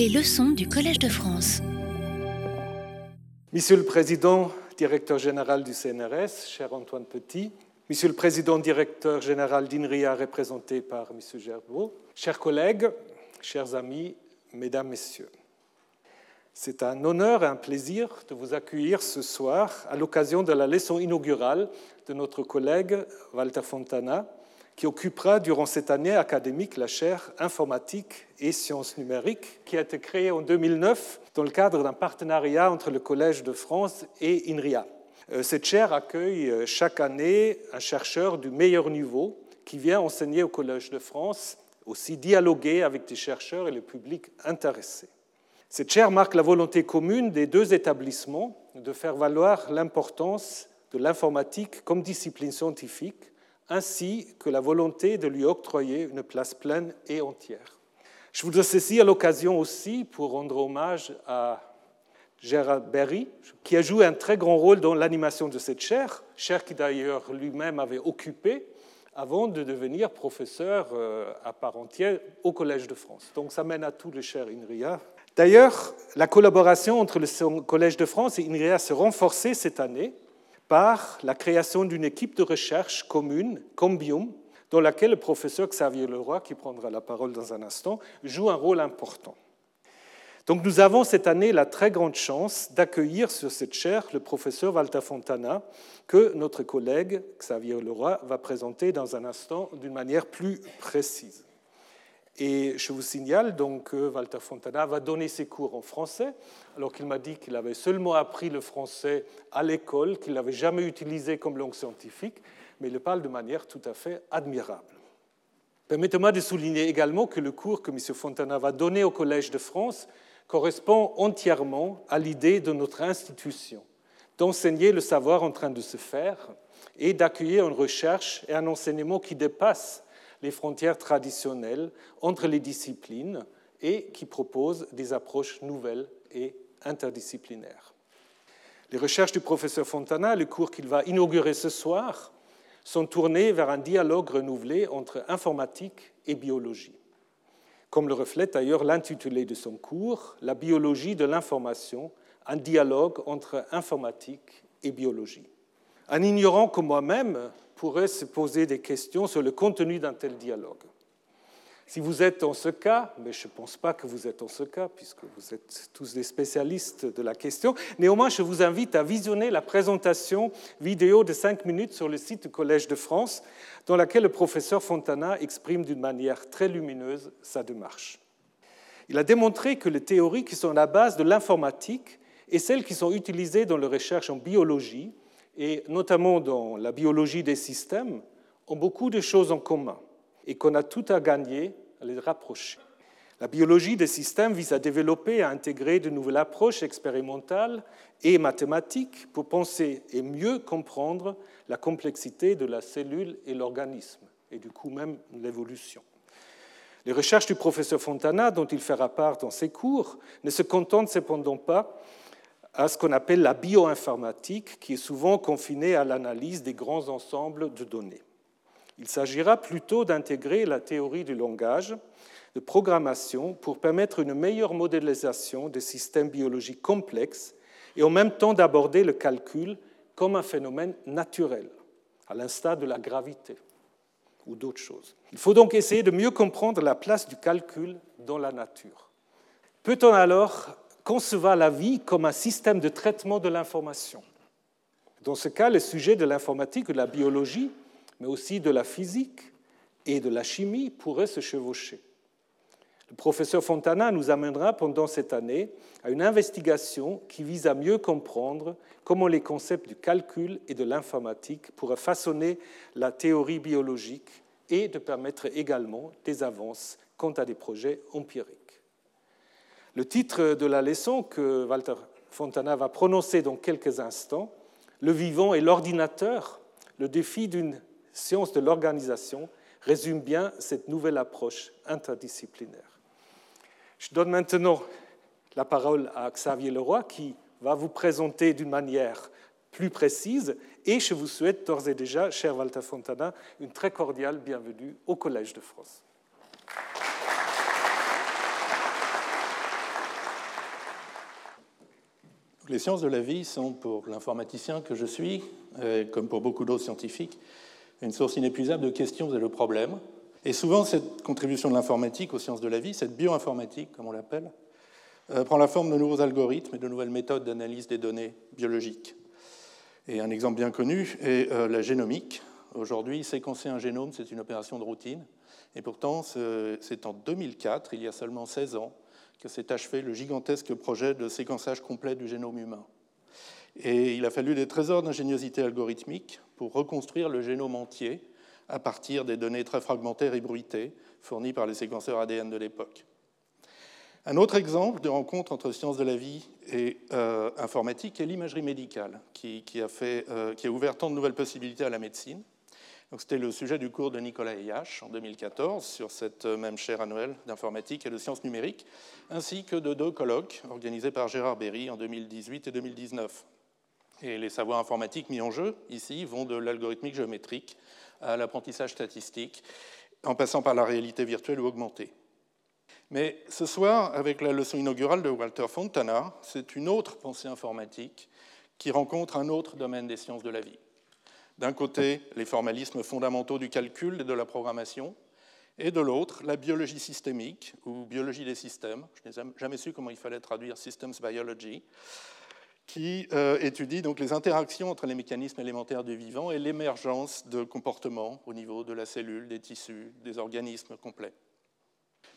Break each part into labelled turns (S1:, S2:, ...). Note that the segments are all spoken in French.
S1: Les leçons du Collège de France.
S2: Monsieur le Président, directeur général du CNRS, cher Antoine Petit, Monsieur le Président, directeur général d'INRIA, représenté par Monsieur Gerbeau, chers collègues, chers amis, Mesdames, Messieurs. C'est un honneur et un plaisir de vous accueillir ce soir à l'occasion de la leçon inaugurale de notre collègue Walter Fontana, qui occupera durant cette année académique la chaire informatique et sciences numériques, qui a été créée en 2009 dans le cadre d'un partenariat entre le Collège de France et INRIA. Euh, cette chaire accueille euh, chaque année un chercheur du meilleur niveau qui vient enseigner au Collège de France, aussi dialoguer avec des chercheurs et le public intéressé. Cette chaire marque la volonté commune des deux établissements de faire valoir l'importance de l'informatique comme discipline scientifique ainsi que la volonté de lui octroyer une place pleine et entière. Je voudrais saisir l'occasion aussi pour rendre hommage à Gérard Berry, qui a joué un très grand rôle dans l'animation de cette chaire, chaire qui d'ailleurs lui-même avait occupé avant de devenir professeur euh, à part entière au Collège de France. Donc ça mène à tous les chers INRIA. D'ailleurs, la collaboration entre le Collège de France et INRIA s'est renforcée cette année par la création d'une équipe de recherche commune, Combium, dans laquelle le professeur Xavier Leroy, qui prendra la parole dans un instant, joue un rôle important. Donc nous avons cette année la très grande chance d'accueillir sur cette chaire le professeur Walter Fontana, que notre collègue Xavier Leroy va présenter dans un instant d'une manière plus précise. Et je vous signale donc que Walter Fontana va donner ses cours en français, alors qu'il m'a dit qu'il avait seulement appris le français à l'école, qu'il n'avait jamais utilisé comme langue scientifique, mais il le parle de manière tout à fait admirable. Permettez-moi de souligner également que le cours que M. Fontana va donner au Collège de France correspond entièrement à l'idée de notre institution, d'enseigner le savoir en train de se faire et d'accueillir une recherche et un enseignement qui dépassent les frontières traditionnelles entre les disciplines et qui propose des approches nouvelles et interdisciplinaires. Les recherches du professeur Fontana, le cours qu'il va inaugurer ce soir, sont tournées vers un dialogue renouvelé entre informatique et biologie. Comme le reflète d'ailleurs l'intitulé de son cours, La biologie de l'information, un dialogue entre informatique et biologie. Un ignorant comme moi-même pourrait se poser des questions sur le contenu d'un tel dialogue. Si vous êtes en ce cas, mais je ne pense pas que vous êtes en ce cas, puisque vous êtes tous des spécialistes de la question, néanmoins, je vous invite à visionner la présentation vidéo de 5 minutes sur le site du Collège de France, dans laquelle le professeur Fontana exprime d'une manière très lumineuse sa démarche. Il a démontré que les théories qui sont à la base de l'informatique et celles qui sont utilisées dans la recherche en biologie et notamment dans la biologie des systèmes, ont beaucoup de choses en commun et qu'on a tout à gagner à les rapprocher. La biologie des systèmes vise à développer et à intégrer de nouvelles approches expérimentales et mathématiques pour penser et mieux comprendre la complexité de la cellule et l'organisme, et du coup même l'évolution. Les recherches du professeur Fontana, dont il fera part dans ses cours, ne se contentent cependant pas à ce qu'on appelle la bioinformatique, qui est souvent confinée à l'analyse des grands ensembles de données. Il s'agira plutôt d'intégrer la théorie du langage, de programmation, pour permettre une meilleure modélisation des systèmes biologiques complexes et en même temps d'aborder le calcul comme un phénomène naturel, à l'instar de la gravité ou d'autres choses. Il faut donc essayer de mieux comprendre la place du calcul dans la nature. Peut-on alors concevoir la vie comme un système de traitement de l'information. Dans ce cas, les sujets de l'informatique de la biologie, mais aussi de la physique et de la chimie pourraient se chevaucher. Le professeur Fontana nous amènera pendant cette année à une investigation qui vise à mieux comprendre comment les concepts du calcul et de l'informatique pourraient façonner la théorie biologique et de permettre également des avances quant à des projets empiriques. Le titre de la leçon que Walter Fontana va prononcer dans quelques instants, Le vivant et l'ordinateur, le défi d'une science de l'organisation, résume bien cette nouvelle approche interdisciplinaire. Je donne maintenant la parole à Xavier Leroy qui va vous présenter d'une manière plus précise et je vous souhaite d'ores et déjà, cher Walter Fontana, une très cordiale bienvenue au Collège de France.
S3: Les sciences de la vie sont, pour l'informaticien que je suis, comme pour beaucoup d'autres scientifiques, une source inépuisable de questions et de problèmes. Et souvent, cette contribution de l'informatique aux sciences de la vie, cette bioinformatique, comme on l'appelle, euh, prend la forme de nouveaux algorithmes et de nouvelles méthodes d'analyse des données biologiques. Et un exemple bien connu est euh, la génomique. Aujourd'hui, séquencer un génome, c'est une opération de routine. Et pourtant, c'est en 2004, il y a seulement 16 ans, que s'est achevé le gigantesque projet de séquençage complet du génome humain. Et il a fallu des trésors d'ingéniosité algorithmique pour reconstruire le génome entier à partir des données très fragmentaires et bruitées fournies par les séquenceurs ADN de l'époque. Un autre exemple de rencontre entre sciences de la vie et euh, informatique est l'imagerie médicale, euh, qui, a ouvert tant de nouvelles possibilités à la médecine. C'était le sujet du cours de Nicolas Eyash en 2014 sur cette même chaire annuelle d'informatique et de sciences numériques, ainsi que de deux colloques organisés par Gérard Berry en 2018 et 2019. Et les savoirs informatiques mis en jeu ici vont de l'algorithmique géométrique à l'apprentissage statistique, en passant par la réalité virtuelle ou augmentée. Mais ce soir, avec la leçon inaugurale de Walter Fontana, c'est une autre pensée informatique qui rencontre un autre domaine des sciences de la vie. D'un côté, les formalismes fondamentaux du calcul et de la programmation, et de l'autre, la biologie systémique ou biologie des systèmes. Je n'ai jamais su comment il fallait traduire systems biology, qui euh, étudie donc les interactions entre les mécanismes élémentaires du vivant et l'émergence de comportements au niveau de la cellule, des tissus, des organismes complets.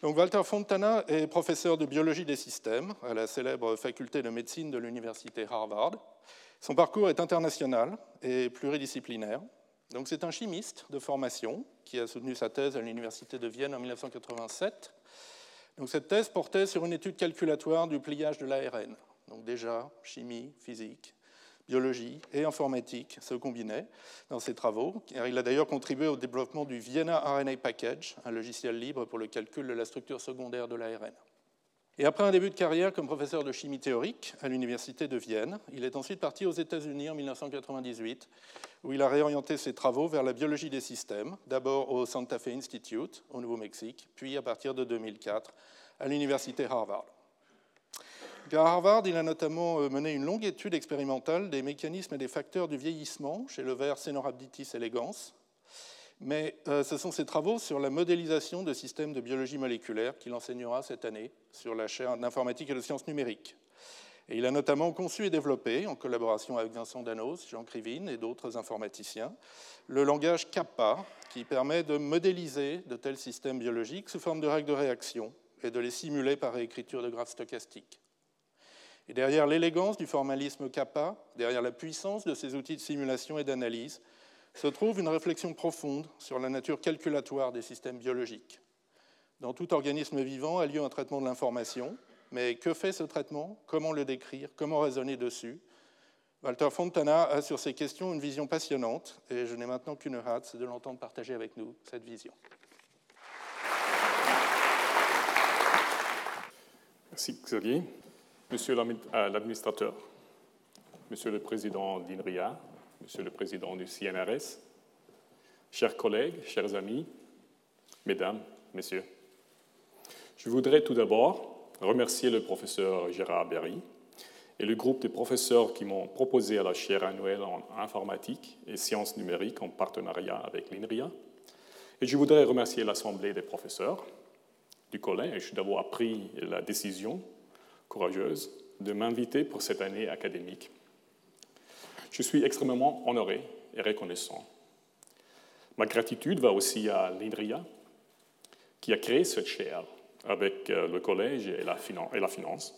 S3: Donc Walter Fontana est professeur de biologie des systèmes à la célèbre faculté de médecine de l'université Harvard. Son parcours est international et pluridisciplinaire. Donc c'est un chimiste de formation qui a soutenu sa thèse à l'université de Vienne en 1987. Donc cette thèse portait sur une étude calculatoire du pliage de l'ARN donc déjà, chimie, physique, biologie et informatique se combinaient dans ses travaux. Il a d'ailleurs contribué au développement du Vienna RNA Package, un logiciel libre pour le calcul de la structure secondaire de l'ARN. Et après un début de carrière comme professeur de chimie théorique à l'Université de Vienne, il est ensuite parti aux États-Unis en 1998, où il a réorienté ses travaux vers la biologie des systèmes, d'abord au Santa Fe Institute au Nouveau-Mexique, puis à partir de 2004 à l'Université Harvard. À Harvard, il a notamment euh, mené une longue étude expérimentale des mécanismes et des facteurs du vieillissement chez le ver Cenorhabditis elegans. Mais euh, ce sont ses travaux sur la modélisation de systèmes de biologie moléculaire qu'il enseignera cette année sur la chaire d'informatique et de sciences numériques. Et il a notamment conçu et développé, en collaboration avec Vincent Danos, Jean Krivine et d'autres informaticiens, le langage Kappa, qui permet de modéliser de tels systèmes biologiques sous forme de règles de réaction et de les simuler par réécriture de graphes stochastiques. Et derrière l'élégance du formalisme kappa, derrière la puissance de ces outils de simulation et d'analyse, se trouve une réflexion profonde sur la nature calculatoire des systèmes biologiques. Dans tout organisme vivant a lieu un traitement de l'information, mais que fait ce traitement? Comment le décrire? Comment raisonner dessus? Walter Fontana a sur ces questions une vision passionnante, et je n'ai maintenant qu'une hâte, de l'entendre partager avec nous cette vision.
S4: Merci Xavier. Monsieur euh, l'administrateur, Monsieur le président d'INRIA, Monsieur le président du CNRS, chers collègues, chers amis, Mesdames, Messieurs, je voudrais tout d'abord remercier le professeur Gérard Berry et le groupe de professeurs qui m'ont proposé à la chaire annuelle en informatique et sciences numériques en partenariat avec l'INRIA. Et je voudrais remercier l'Assemblée des professeurs du collège d'avoir pris la décision courageuse de m'inviter pour cette année académique. Je suis extrêmement honoré et reconnaissant. Ma gratitude va aussi à l'INRIA, qui a créé cette chaire avec euh, le collège et la, finance.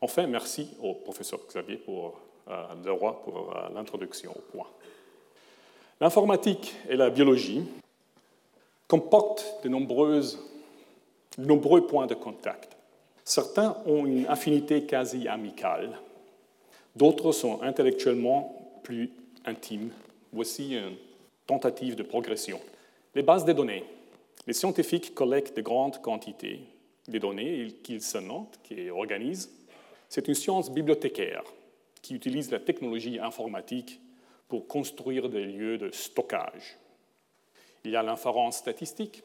S4: Enfin, merci au professeur Xavier pour euh, le roi pour euh, l'introduction au point. L'informatique et la biologie comportent de nombreux points de contact. Certains ont une affinité quasi amicale, d'autres sont intellectuellement plus intimes. Voici une tentative de progression. Les bases de données. Les scientifiques collectent de grandes quantités de données qu'ils se notent, qu'ils organisent. C'est une science bibliothécaire qui utilise la technologie informatique pour construire des lieux de stockage. Il y a l'inférence statistique,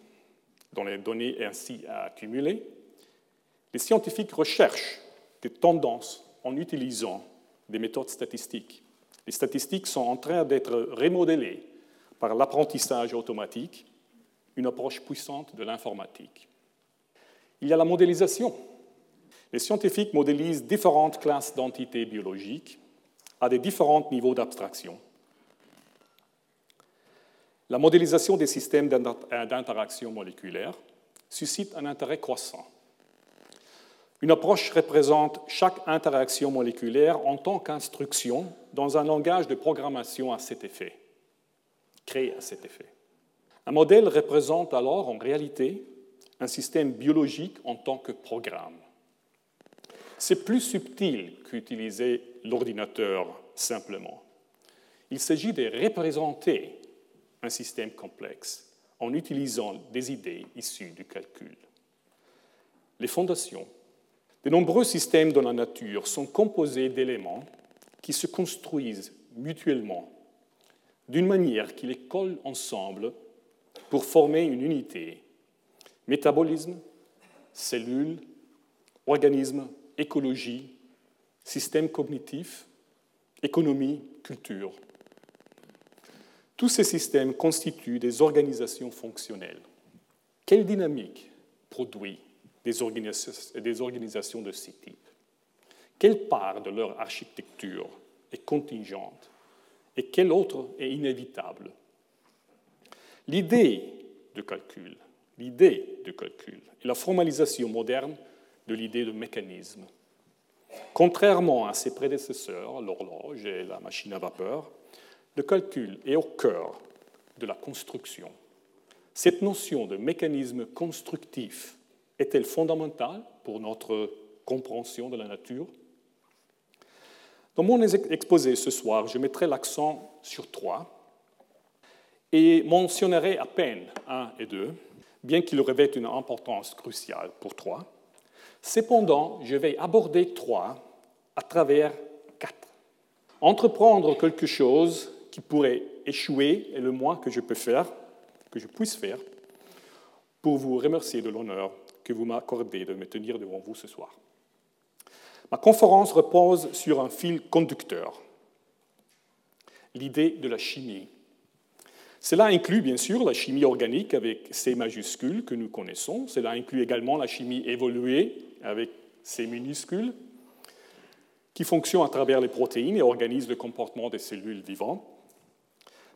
S4: dont les données ainsi accumulées les scientifiques recherchent des tendances en utilisant des méthodes statistiques. Les statistiques sont en train d'être remodélées par l'apprentissage automatique, une approche puissante de l'informatique. Il y a la modélisation. Les scientifiques modélisent différentes classes d'entités biologiques à des différents niveaux d'abstraction. La modélisation des systèmes d'interaction moléculaire suscite un intérêt croissant. Une approche représente chaque interaction moléculaire en tant qu'instruction dans un langage de programmation à cet effet, créé à cet effet. Un modèle représente alors en réalité un système biologique en tant que programme. C'est plus subtil qu'utiliser l'ordinateur simplement. Il s'agit de représenter un système complexe en utilisant des idées issues du calcul. Les fondations de nombreux systèmes dans la nature sont composés d'éléments qui se construisent mutuellement d'une manière qui les colle ensemble pour former une unité. Métabolisme, cellules, organismes, écologie, système cognitif, économie, culture. Tous ces systèmes constituent des organisations fonctionnelles. Quelle dynamique produit des organisations, de ce type Quelle part de leur architecture est contingente et quelle autre est inévitable? L'idée de calcul, l'idée de calcul est la formalisation moderne de l'idée de mécanisme. Contrairement à ses prédécesseurs, l'horloge et la machine à vapeur, le calcul est au cœur de la construction. Cette notion de mécanisme constructif est-elle fondamentale pour notre compréhension de la nature? Dans mon exposé ce soir, je mettrai l'accent sur trois et mentionnerai à peine un et deux, bien qu'ils revêtent une importance cruciale pour trois. Cependant, je vais aborder trois à travers quatre. Entreprendre quelque chose qui pourrait échouer est le moins que je peux faire, que je puisse faire, pour vous remercier de l'honneur que vous m'accordez de me tenir devant vous ce soir. Ma conférence repose sur un fil conducteur, l'idée de la chimie. Cela inclut bien sûr la chimie organique avec C majuscules que nous connaissons, cela inclut également la chimie évoluée avec C minuscules, qui fonctionne à travers les protéines et organise le comportement des cellules vivantes.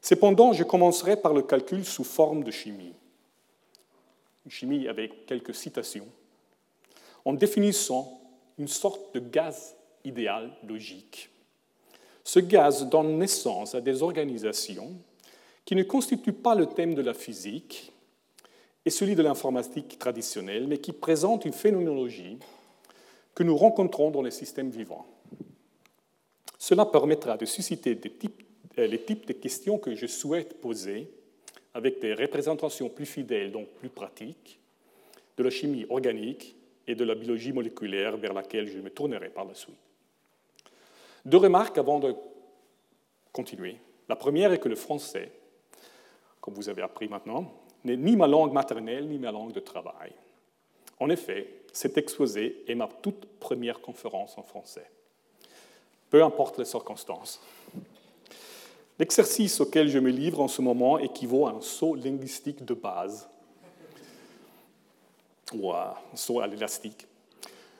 S4: Cependant, je commencerai par le calcul sous forme de chimie chimie avec quelques citations, en définissant une sorte de gaz idéal logique. Ce gaz donne naissance à des organisations qui ne constituent pas le thème de la physique et celui de l'informatique traditionnelle, mais qui présentent une phénoménologie que nous rencontrons dans les systèmes vivants. Cela permettra de susciter euh, les types de questions que je souhaite poser avec des représentations plus fidèles, donc plus pratiques, de la chimie organique et de la biologie moléculaire vers laquelle je me tournerai par la suite. Deux remarques avant de continuer. La première est que le français, comme vous avez appris maintenant, n'est ni ma langue maternelle ni ma langue de travail. En effet, cet exposé est ma toute première conférence en français. Peu importe les circonstances. L'exercice auquel je me livre en ce moment équivaut à un saut linguistique de base, ou à un saut à l'élastique.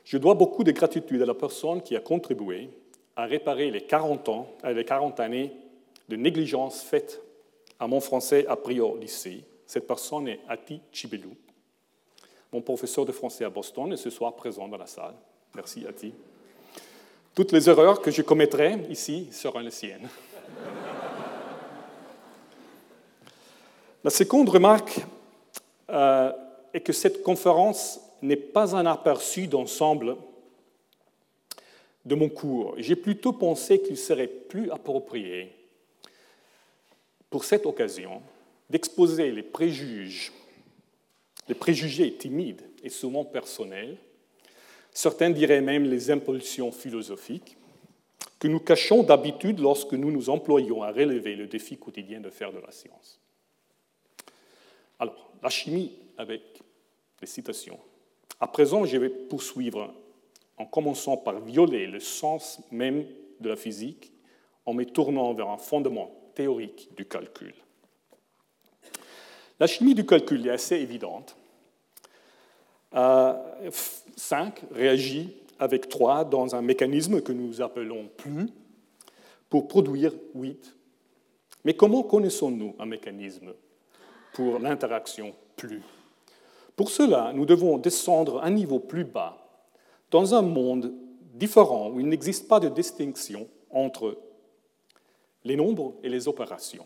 S4: Je dois beaucoup de gratitude à la personne qui a contribué à réparer les 40, ans, euh, les 40 années de négligence faite à mon français appris au lycée. Cette personne est Ati Chibelou, mon professeur de français à Boston, et ce soir présent dans la salle. Merci Ati. Toutes les erreurs que je commettrai ici seront les siennes. La seconde remarque euh, est que cette conférence n'est pas un aperçu d'ensemble de mon cours. J'ai plutôt pensé qu'il serait plus approprié pour cette occasion d'exposer les préjugés, les préjugés timides et souvent personnels, certains diraient même les impulsions philosophiques, que nous cachons d'habitude lorsque nous nous employons à relever le défi quotidien de faire de la science. Alors, la chimie avec les citations. À présent, je vais poursuivre en commençant par violer le sens même de la physique en me tournant vers un fondement théorique du calcul. La chimie du calcul est assez évidente. 5 euh, réagit avec 3 dans un mécanisme que nous appelons plus pour produire 8. Mais comment connaissons-nous un mécanisme pour l'interaction plus Pour cela, nous devons descendre un niveau plus bas, dans un monde différent où il n'existe pas de distinction entre les nombres et les opérations.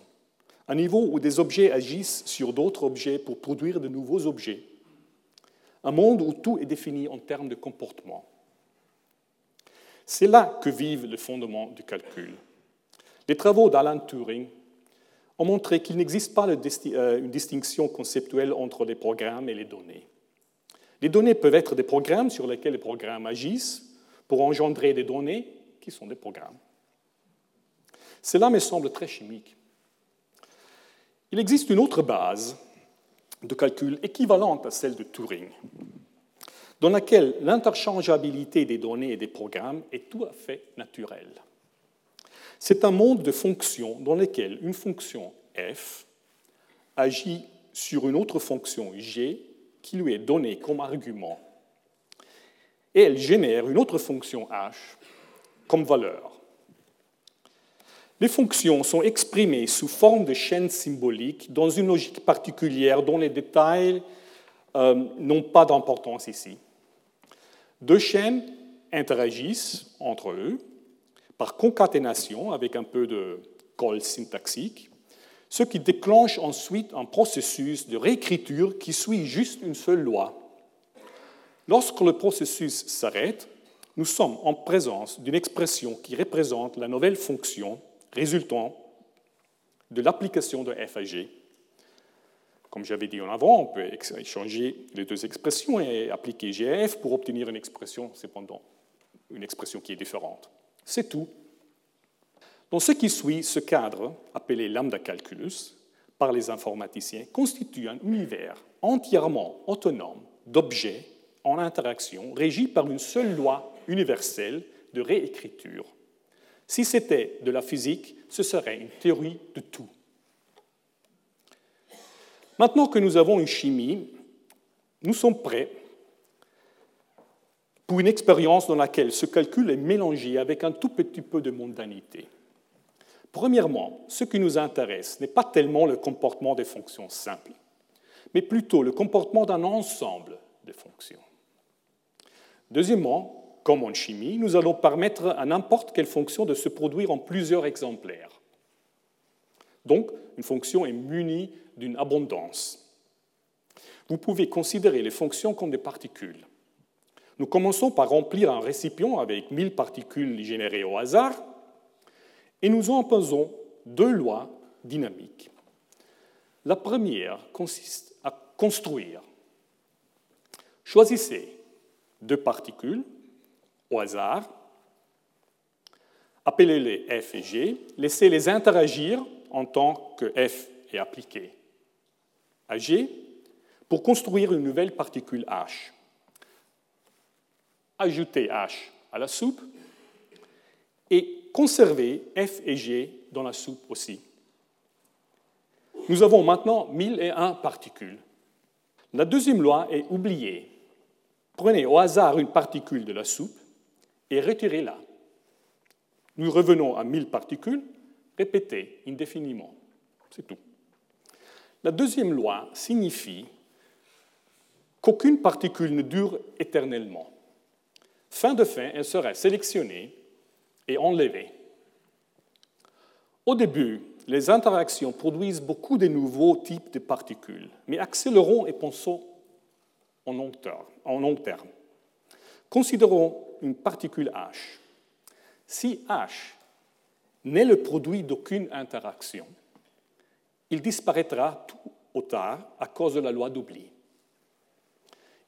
S4: Un niveau où des objets agissent sur d'autres objets pour produire de nouveaux objets. Un monde où tout est défini en termes de comportement. C'est là que vivent les fondements du calcul. Les travaux d'Alan Turing ont montré qu'il n'existe pas euh, une distinction conceptuelle entre les programmes et les données. Les données peuvent être des programmes sur lesquels les programmes agissent pour engendrer des données qui sont des programmes. Cela me semble très chimique. Il existe une autre base de calcul équivalente à celle de Turing, dans laquelle l'interchangeabilité des données et des programmes est tout à fait naturelle. C'est un monde de fonctions dans lequel une fonction f agit sur une autre fonction g qui lui est donnée comme argument. Et elle génère une autre fonction h comme valeur. Les fonctions sont exprimées sous forme de chaînes symboliques dans une logique particulière dont les détails euh, n'ont pas d'importance ici. Deux chaînes interagissent entre eux par concaténation avec un peu de colle syntaxique, ce qui déclenche ensuite un processus de réécriture qui suit juste une seule loi. Lorsque le processus s'arrête, nous sommes en présence d'une expression qui représente la nouvelle fonction résultant de l'application de f à g. Comme j'avais dit en avant, on peut échanger les deux expressions et appliquer g à f pour obtenir une expression, cependant, une expression qui est différente. C'est tout. Dans ce qui suit, ce cadre, appelé lambda calculus par les informaticiens, constitue un univers entièrement autonome d'objets en interaction régi par une seule loi universelle de réécriture. Si c'était de la physique, ce serait une théorie de tout. Maintenant que nous avons une chimie, nous sommes prêts pour une expérience dans laquelle ce calcul est mélangé avec un tout petit peu de mondanité. Premièrement, ce qui nous intéresse n'est pas tellement le comportement des fonctions simples, mais plutôt le comportement d'un ensemble de fonctions. Deuxièmement, comme en chimie, nous allons permettre à n'importe quelle fonction de se produire en plusieurs exemplaires. Donc, une fonction est munie d'une abondance. Vous pouvez considérer les fonctions comme des particules. Nous commençons par remplir un récipient avec 1000 particules générées au hasard et nous en deux lois dynamiques. La première consiste à construire. Choisissez deux particules au hasard, appelez-les F et G, laissez-les interagir en tant que F est appliqué à G pour construire une nouvelle particule H ajouter H à la soupe et conserver F et G dans la soupe aussi. Nous avons maintenant 1001 particules. La deuxième loi est oubliée. Prenez au hasard une particule de la soupe et retirez-la. Nous revenons à 1000 particules, répétez indéfiniment. C'est tout. La deuxième loi signifie qu'aucune particule ne dure éternellement. Fin de fin, elle serait sélectionnée et enlevée. Au début, les interactions produisent beaucoup de nouveaux types de particules, mais accélérons et pensons en long terme. En long terme. Considérons une particule H. Si H n'est le produit d'aucune interaction, il disparaîtra tout ou tard à cause de la loi d'oubli.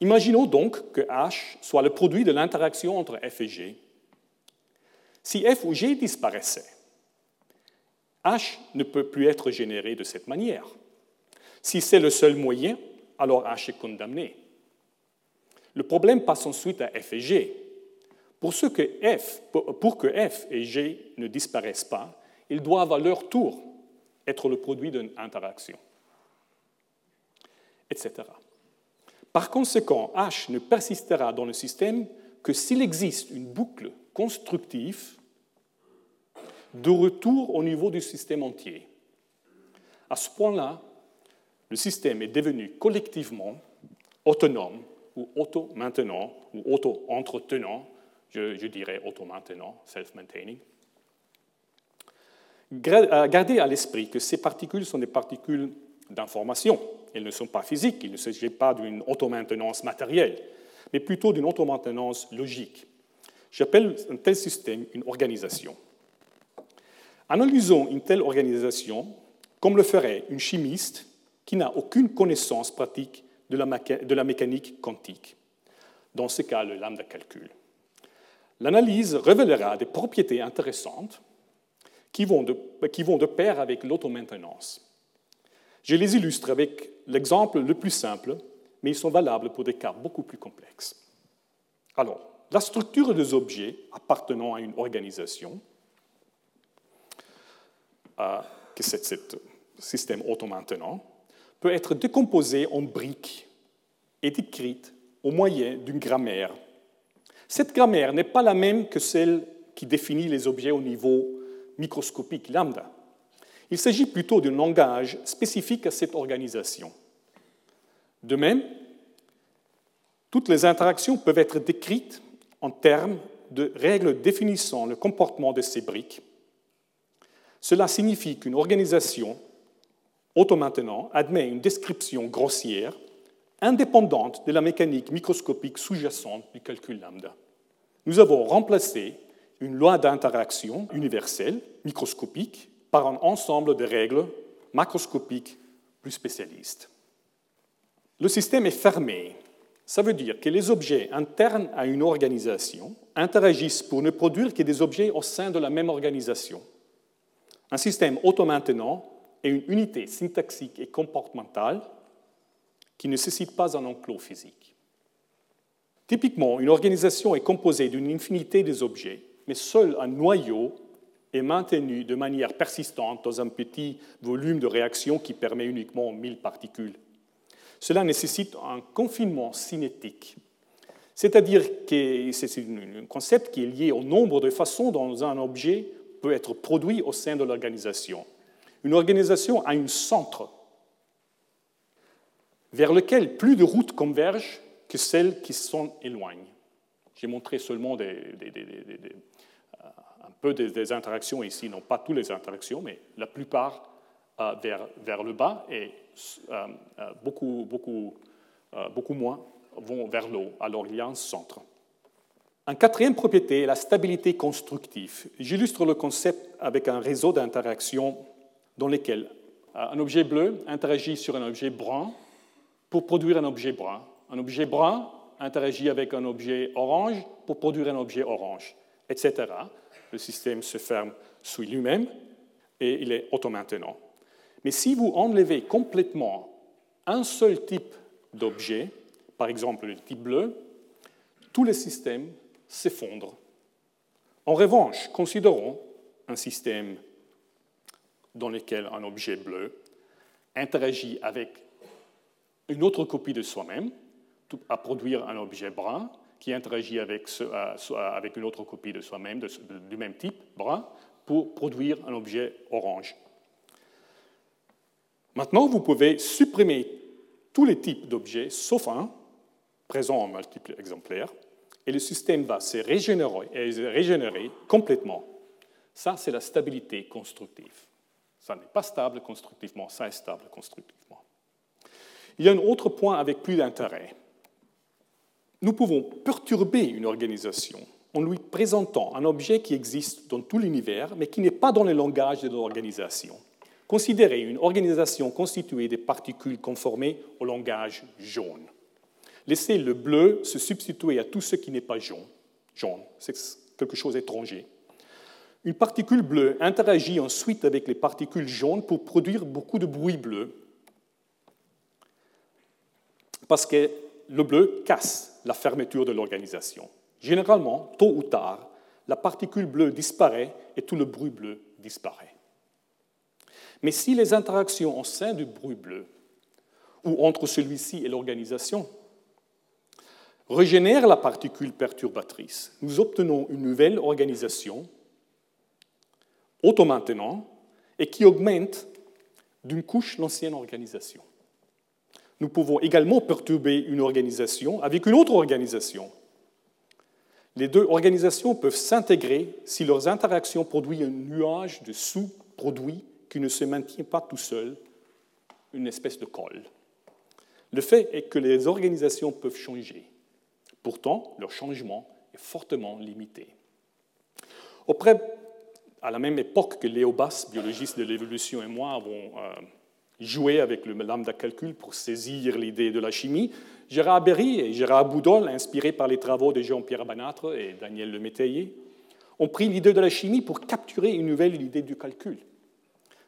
S4: Imaginons donc que H soit le produit de l'interaction entre F et G. Si F ou G disparaissait, H ne peut plus être généré de cette manière. Si c'est le seul moyen, alors H est condamné. Le problème passe ensuite à F et G. Pour que F et G ne disparaissent pas, ils doivent à leur tour être le produit d'une interaction, etc. Par conséquent, H ne persistera dans le système que s'il existe une boucle constructive de retour au niveau du système entier. À ce point-là, le système est devenu collectivement autonome ou auto-maintenant ou auto-entretenant, je, dirais auto-maintenant, self-maintaining. Euh, gardez à l'esprit que ces particules sont des particules d'information. Elles ne sont pas physiques, il ne s'agit pas d'une auto-maintenance matérielle, mais plutôt d'une auto-maintenance logique. J'appelle un tel système une organisation. Analysons une telle organisation comme le ferait une chimiste qui n'a aucune connaissance pratique de la, mécanique quantique. Dans ce cas, le lambda calcul. L'analyse révélera des propriétés intéressantes qui vont de, qui vont de pair avec l'auto-maintenance. Je les illustre avec l'exemple le plus simple, mais ils sont valables pour des cas beaucoup plus complexes. Alors, la structure des objets appartenant à une organisation, euh, que c'est ce système auto-maintenant, peut être décomposée en briques et décrite au moyen d'une grammaire. Cette grammaire n'est pas la même que celle qui définit les objets au niveau microscopique lambda. Il s'agit plutôt d'un langage spécifique à cette organisation. De même, toutes les interactions peuvent être décrites en termes de règles définissant le comportement de ces briques. Cela signifie qu'une organisation auto-maintenant admet une description grossière indépendante de la mécanique microscopique sous-jacente du calcul lambda. Nous avons remplacé une loi d'interaction universelle, microscopique, par un ensemble de règles macroscopiques plus spécialistes. Le système est fermé. Ça veut dire que les objets internes à une organisation interagissent pour ne produire que des objets au sein de la même organisation. Un système auto-maintenant est une unité syntaxique et comportementale qui ne nécessite pas un enclos physique. Typiquement, une organisation est composée d'une infinité d'objets, mais seul un noyau est maintenu de manière persistante dans un petit volume de réaction qui permet uniquement 1000 particules. Cela nécessite un confinement cinétique, c'est-à-dire que c'est un concept qui est lié au nombre de façons dont un objet peut être produit au sein de l'organisation. Une organisation a un centre vers lequel plus de routes convergent que celles qui s'en éloignent. J'ai montré seulement des, un peu des, interactions ici, non pas toutes les interactions, mais la plupart euh, vers, vers, le bas et euh, euh, beaucoup, beaucoup, beaucoup moins vont vers le haut. Alors il y a un centre. Un quatrième propriété est la stabilité constructive. J'illustre le concept avec un réseau d'interactions dans lesquelles un objet bleu interagit sur un objet brun pour produire un objet brun. Un objet brun interagit avec un objet orange pour produire un objet orange, etc. Le système se ferme sur lui-même et il est auto-maintenant. Mais si vous enlevez complètement un seul type d'objet, par exemple le type bleu, tout le système s'effondre. En revanche, considérons un système dans lequel un objet bleu interagit avec une autre copie de soi-même, à produire un objet brun qui interagit avec, euh, avec une autre copie de soi-même du même type, brun, pour produire un objet orange. Maintenant, vous pouvez supprimer tous les types d'objets, sauf un, présent en multiples exemplaires, et le système va se régénérer, régénérer complètement. Ça, c'est la stabilité constructive. Ça n'est pas stable constructivement, ça est stable constructivement. Il y a un autre point avec plus d'intérêt. Nous pouvons perturber une organisation en lui présentant un objet qui existe dans tout l'univers, mais qui n'est pas dans le langage de l'organisation. Considérez une organisation constituée de particules conformées au langage jaune. Laissez le bleu se substituer à tout ce qui n'est pas jaune. Jaune, c'est quelque chose d'étranger. Une particule bleue interagit ensuite avec les particules jaunes pour produire beaucoup de bruit bleu parce que le bleu casse la fermeture de l'organisation. Généralement, tôt ou tard, la particule bleue disparaît et tout le bruit bleu disparaît. Mais si les interactions au sein du bruit bleu ou entre celui-ci et l'organisation régénèrent la particule perturbatrice, nous obtenons une nouvelle organisation auto-maintenant et qui augmente d'une couche l'ancienne organisation. Nous pouvons également perturber une organisation avec une autre organisation. Les deux organisations peuvent s'intégrer si leurs interactions produisent un nuage de sous-produits qui ne se maintient pas tout seul, une espèce de colle. Le fait est que les organisations peuvent changer. Pourtant, leur changement est fortement limité. Auprès à la même époque que Léo Bass, biologiste de l'évolution, et moi avons euh, joué avec le lambda calcul pour saisir l'idée de la chimie, Gérard Berry et Gérard Boudol, inspirés par les travaux de Jean-Pierre Banâtre et Daniel Lemétayer, ont pris l'idée de la chimie pour capturer une nouvelle idée du calcul.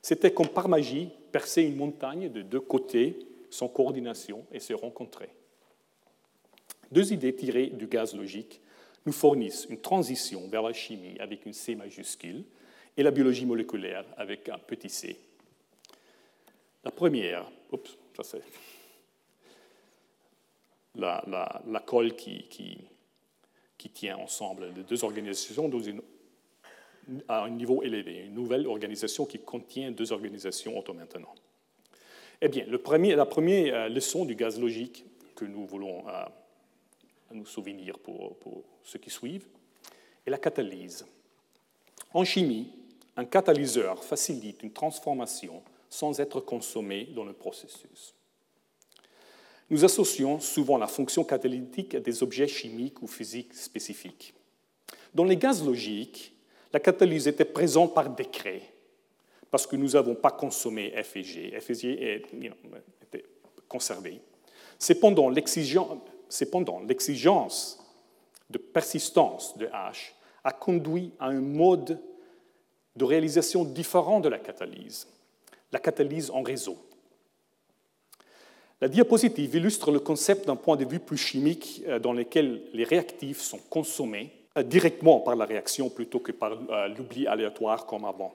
S4: C'était comme par magie percer une montagne de deux côtés sans coordination et se rencontrer. Deux idées tirées du gaz logique nous fournissent une transition vers la chimie avec une C majuscule et la biologie moléculaire avec un petit c. La première, oups, ça c'est la, colle qui, tient ensemble les deux organisations à un niveau élevé, une nouvelle organisation qui contient deux organisations auto-maintenant. Eh bien, la première euh, leçon du gaz logique que nous voulons euh, nous souvenir pour ceux qui suivent est la catalyse. En chimie, un catalyseur facilite une transformation sans être consommé dans le processus. Nous associons souvent la fonction catalytique à des objets chimiques ou physiques spécifiques. Dans les gaz logiques, la catalyse était présente par décret, parce que nous n'avons pas consommé F et G. F et G étaient conservés. Cependant, l'exigence de persistance de H a conduit à un mode de réalisation différent de la catalyse, la catalyse en réseau. La diapositive illustre le concept d'un point de vue plus chimique euh, dans lequel les réactifs sont consommés euh, directement par la réaction plutôt que par euh, l'oubli aléatoire comme avant.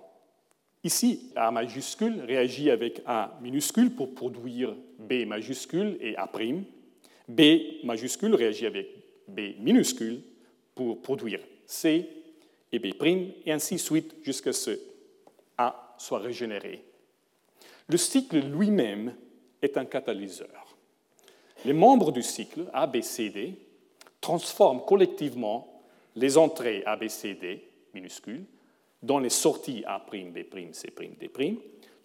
S4: Ici, A majuscule réagit avec A minuscule pour produire B majuscule et A'. B majuscule réagit avec B minuscule pour produire C et B', et ainsi de suite jusqu'à ce que A soit régénéré. Le cycle lui-même est un catalyseur. Les membres du cycle A, B, C, D transforment collectivement les entrées A, B, C, D minuscules dans les sorties A', B', C', D',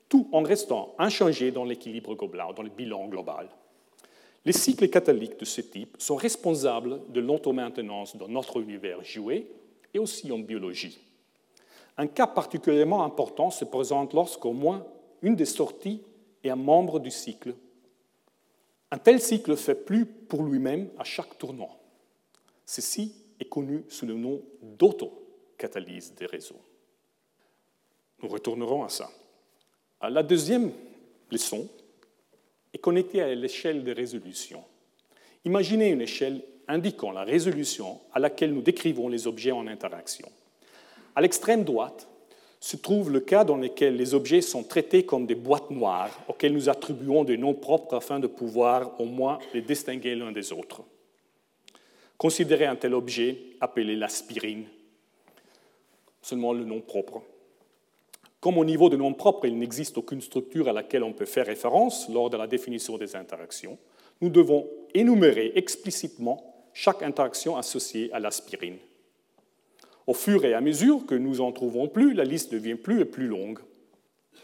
S4: tout en restant inchangé dans l'équilibre global, dans le bilan global. Les cycles catalytiques de ce type sont responsables de l'auto-maintenance dans notre univers joué et aussi en biologie. Un cas particulièrement important se présente lorsqu'au moins une des sorties est un membre du cycle. Un tel cycle fait plus pour lui-même à chaque tournant. Ceci est connu sous le nom d'autocatalyse des réseaux. Nous retournerons à ça. La deuxième leçon est connectée à l'échelle de résolution. Imaginez une échelle indiquant la résolution à laquelle nous décrivons les objets en interaction. À l'extrême droite se trouve le cas dans lequel les objets sont traités comme des boîtes noires auxquelles nous attribuons des noms propres afin de pouvoir au moins les distinguer l'un des autres. Considérez un tel objet appelé l'aspirine, seulement le nom propre. Comme au niveau de nom propre, il n'existe aucune structure à laquelle on peut faire référence lors de la définition des interactions, nous devons énumérer explicitement chaque interaction associée à l'aspirine. Au fur et à mesure que nous en trouvons plus, la liste devient plus et plus longue.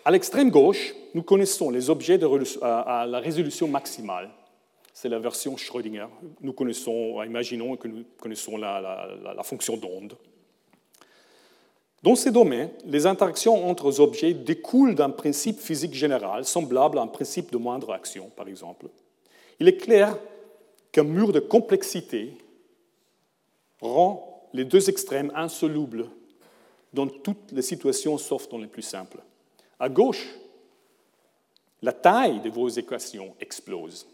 S4: À l'extrême gauche, nous connaissons les objets à la résolution maximale. C'est la version Schrödinger. Nous connaissons, imaginons que nous connaissons la, la fonction d'onde. Dans ces domaines, les interactions entre objets découlent d'un principe physique général semblable à un principe de moindre action, par exemple. Il est clair qu'un mur de complexité rend les deux extrêmes insolubles dans toutes les situations sauf dans les plus simples. À gauche, la taille de vos équations explose.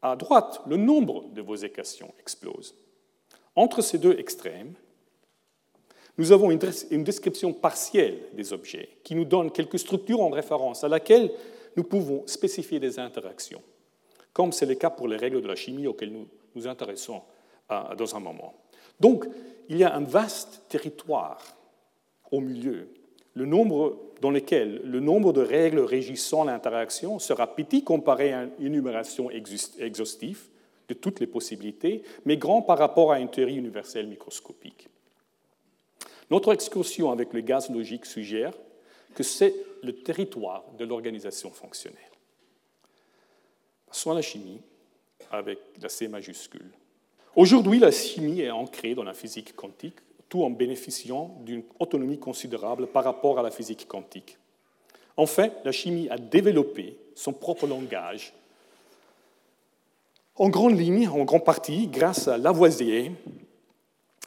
S4: À droite, le nombre de vos équations explose. Entre ces deux extrêmes, nous avons une description partielle des objets qui nous donne quelques structures en référence à laquelle nous pouvons spécifier des interactions, comme c'est le cas pour les règles de la chimie auxquelles nous nous intéressons dans un moment. Donc, il y a un vaste territoire au milieu, le nombre dans lequel le nombre de règles régissant l'interaction sera petit comparé à une énumération exhaustive de toutes les possibilités, mais grand par rapport à une théorie universelle microscopique. Notre excursion avec le gaz logique suggère que c'est le territoire de l'organisation fonctionnelle. Passons à la chimie avec la C majuscule. Aujourd'hui, la chimie est ancrée dans la physique quantique, tout en bénéficiant d'une autonomie considérable par rapport à la physique quantique. Enfin, la chimie a développé son propre langage, en grande ligne, en grande partie, grâce à Lavoisier,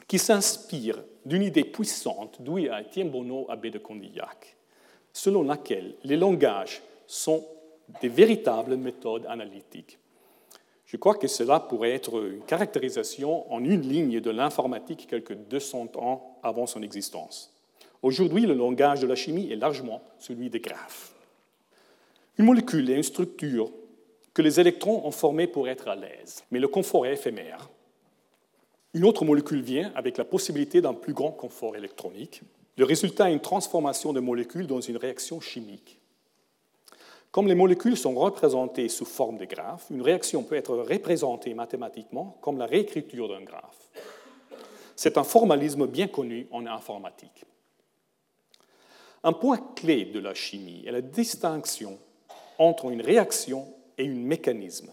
S4: qui s'inspire d'une idée puissante douée à Étienne Bonneau, abbé de Condillac, selon laquelle les langages sont des véritables méthodes analytiques. Je crois que cela pourrait être une caractérisation en une ligne de l'informatique quelques 200 ans avant son existence. Aujourd'hui, le langage de la chimie est largement celui des graphes. Une molécule est une structure que les électrons ont formée pour être à l'aise, mais le confort est éphémère. Une autre molécule vient avec la possibilité d'un plus grand confort électronique. Le résultat est une transformation de molécules dans une réaction chimique. Comme les molécules sont représentées sous forme de graphes, une réaction peut être représentée mathématiquement comme la réécriture d'un graphe. C'est un formalisme bien connu en informatique. Un point clé de la chimie est la distinction entre une réaction et un mécanisme.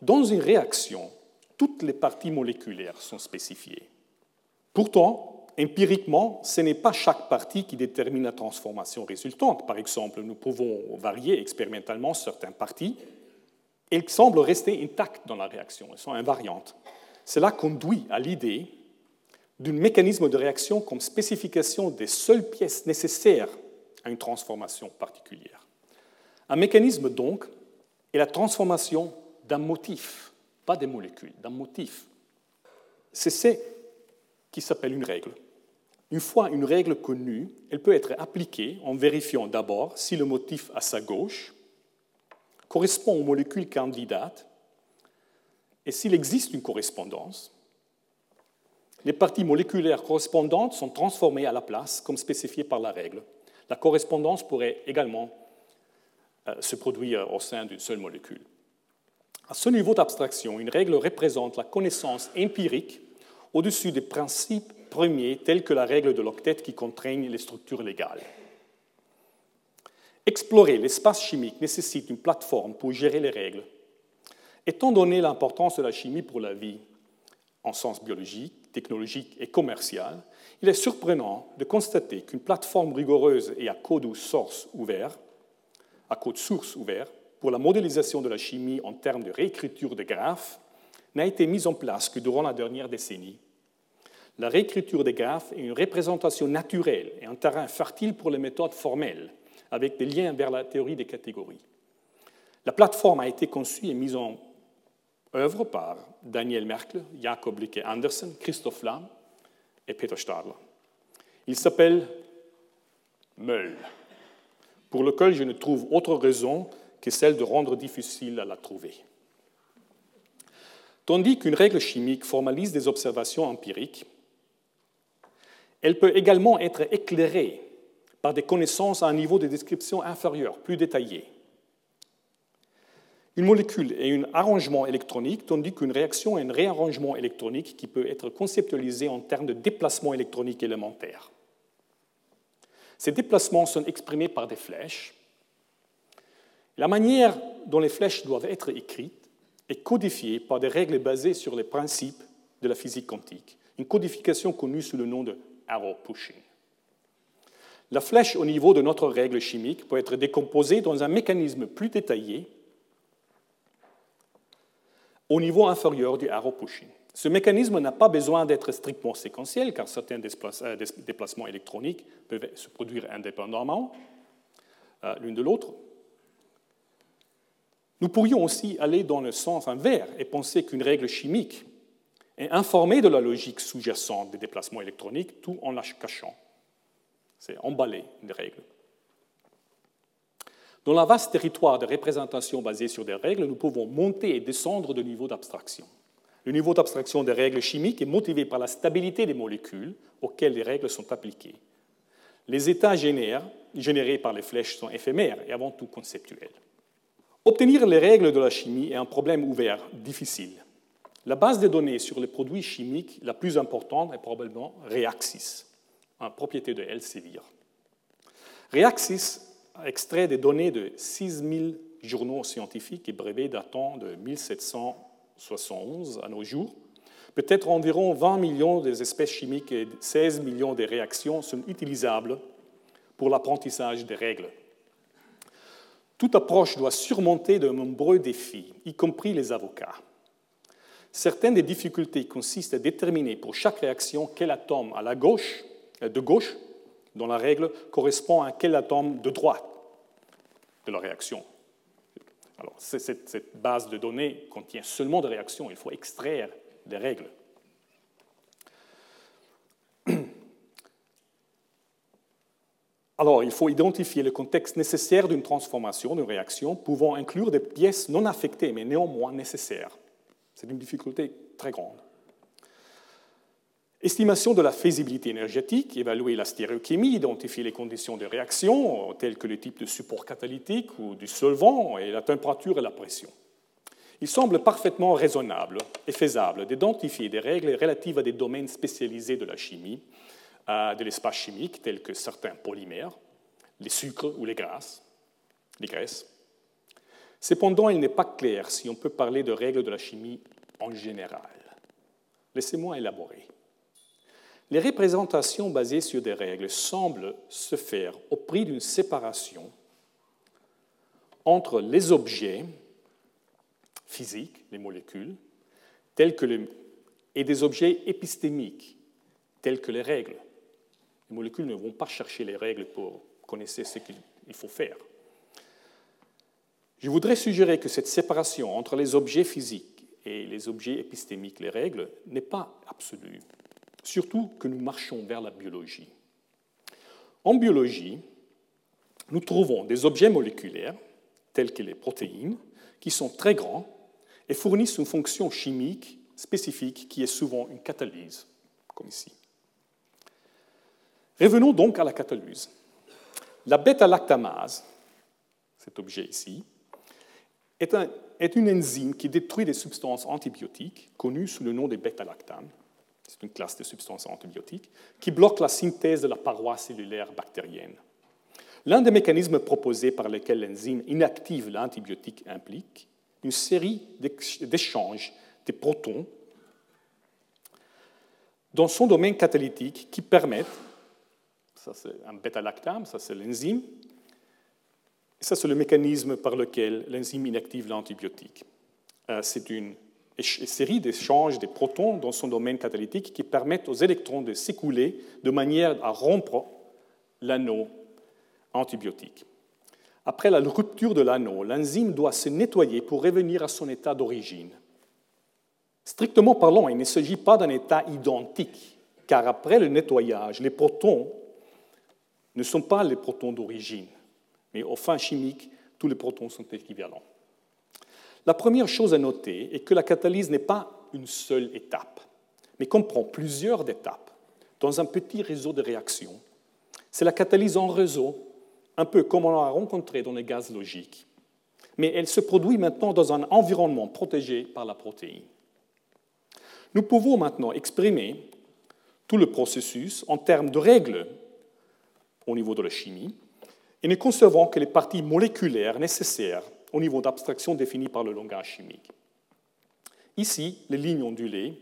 S4: Dans une réaction, toutes les parties moléculaires sont spécifiées. Pourtant, empiriquement, ce n'est pas chaque partie qui détermine la transformation résultante. Par exemple, nous pouvons varier expérimentalement certaines parties. Elles semblent rester intactes dans la réaction, elles sont invariantes. Cela conduit à l'idée d'un mécanisme de réaction comme spécification des seules pièces nécessaires à une transformation particulière. Un mécanisme, donc, est la transformation d'un motif pas des molécules, d'un motif. C'est ce qui s'appelle une règle. Une fois une règle connue, elle peut être appliquée en vérifiant d'abord si le motif à sa gauche correspond aux molécules candidates et s'il existe une correspondance. Les parties moléculaires correspondantes sont transformées à la place comme spécifié par la règle. La correspondance pourrait également euh, se produire au sein d'une seule molécule. À ce niveau d'abstraction, une règle représente la connaissance empirique au-dessus des principes premiers tels que la règle de l'octet qui contraignent les structures légales. Explorer l'espace chimique nécessite une plateforme pour gérer les règles. Étant donné l'importance de la chimie pour la vie, en sens biologique, technologique et commercial, il est surprenant de constater qu'une plateforme rigoureuse et à code source ouvert, à code source ouvert, pour la modélisation de la chimie en termes de réécriture de graphes n'a été mise en place que durant la dernière décennie. La réécriture des graphes est une représentation naturelle et un terrain fertile pour les méthodes formelles, avec des liens vers la théorie des catégories. La plateforme a été conçue et mise en œuvre par Daniel Merkel, Jacob Lycke Andersen, Christoph Lahm et Peter Stadler. Il s'appelle MEUL, pour lequel je ne trouve autre raison que celle de rendre difficile à la trouver. Tandis qu'une règle chimique formalise des observations empiriques, elle peut également être éclairée par des connaissances à un niveau de description inférieur, plus détaillé. Une molécule est un arrangement électronique, tandis qu'une réaction est un réarrangement électronique qui peut être conceptualisé en termes de déplacement électronique élémentaire. Ces déplacements sont exprimés par des flèches, la manière dont les flèches doivent être écrites est codifiée par des règles basées sur les principes de la physique quantique, une codification connue sous le nom de arrow pushing. La flèche au niveau de notre règle chimique peut être décomposée dans un mécanisme plus détaillé au niveau inférieur du arrow pushing. Ce mécanisme n'a pas besoin d'être strictement séquentiel, car certains euh, déplacements électroniques peuvent se produire indépendamment euh, l'une de l'autre. Nous pourrions aussi aller dans le sens inverse et penser qu'une règle chimique et informer de la logique sous-jacente des déplacements électroniques tout en la cachant. C'est emballer des règles. Dans la vaste territoire de représentation basée sur des règles, nous pouvons monter et descendre de niveau d'abstraction. Le niveau d'abstraction des règles chimiques est motivé par la stabilité des molécules auxquelles les règles sont appliquées. Les états générés par les flèches sont éphémères et avant tout conceptuels. Obtenir les règles de la chimie est un problème ouvert, difficile. La base de données sur les produits chimiques la plus importante est probablement Reaxys, une propriété de Elsevier. Reaxys a extrait des données de 6000 journaux scientifiques et brevets datant de 1771 à nos jours. Peut-être environ 20 millions des espèces chimiques et 16 millions de réactions sont utilisables pour l'apprentissage des règles. Toute approche doit surmonter de nombreux défis, y compris les avocats. Certaines des difficultés consistent à déterminer pour chaque réaction quel atome à la gauche, euh, de gauche dans la règle correspond à quel atome de droite de la réaction. Alors, cette, cette base de données contient seulement des réactions, il faut extraire des règles. Alors, il faut identifier le contexte nécessaire d'une transformation, d'une réaction, pouvant inclure des pièces non affectées, mais néanmoins nécessaires. C'est une difficulté très grande. Estimation de la faisabilité énergétique, évaluer la stéréochimie, identifier les conditions de réaction, telles que le type de support catalytique ou du solvant, et la température et la pression. Il semble parfaitement raisonnable et faisable d'identifier des règles relatives à des domaines spécialisés de la chimie, de l'espace chimique, tels que certains polymères, les sucres ou les grasses, les graisses, Cependant, il n'est pas clair si on peut parler de règles de la chimie en général. Laissez-moi élaborer. Les représentations basées sur des règles semblent se faire au prix d'une séparation entre les objets physiques, les molécules, et des objets épistémiques, tels que les règles. Les molécules ne vont pas chercher les règles pour connaître ce qu'il faut faire. Je voudrais suggérer que cette séparation entre les objets physiques et les objets épistémiques, les règles, n'est pas absolue, surtout que nous marchons vers la biologie. En biologie, nous trouvons des objets moléculaires, tels que les protéines, qui sont très grands et fournissent une fonction chimique spécifique qui est souvent une catalyse, comme ici. Revenons donc à la catalyse. La bêta-lactamase, cet objet ici, est, une enzyme qui détruit des substances antibiotiques connues sous le nom des bêta-lactames. C'est une classe de substances antibiotiques qui bloque la synthèse de la paroi cellulaire bactérienne. L'un des mécanismes proposés par lesquels l'enzyme inactive l'antibiotique implique une série d'échanges des protons dans son domaine catalytique qui permettent, ça c'est un bêta-lactame, ça c'est l'enzyme, et ça, c'est le mécanisme par lequel l'enzyme inactive l'antibiotique. Euh, c'est une série d'échanges des protons dans son domaine catalytique qui permettent aux électrons de s'écouler de manière à rompre l'anneau antibiotique. Après la rupture de l'anneau, l'enzyme doit se nettoyer pour revenir à son état d'origine. Strictement parlant, il ne s'agit pas d'un état identique, car après le nettoyage, les protons ne sont pas les protons d'origine. Mais aux fins chimiques, tous les protons sont équivalents. La première chose à noter est que la catalyse n'est pas une seule étape, mais comprend plusieurs étapes dans un petit réseau de réactions. C'est la catalyse en réseau, un peu comme on l'a rencontré dans les gaz logiques. Mais elle se produit maintenant dans un environnement protégé par la protéine. Nous pouvons maintenant exprimer tout le processus en termes de règles au niveau de la chimie, et ne concevons que les parties moléculaires nécessaires au niveau d'abstraction défini par le langage chimique. Ici, les lignes ondulées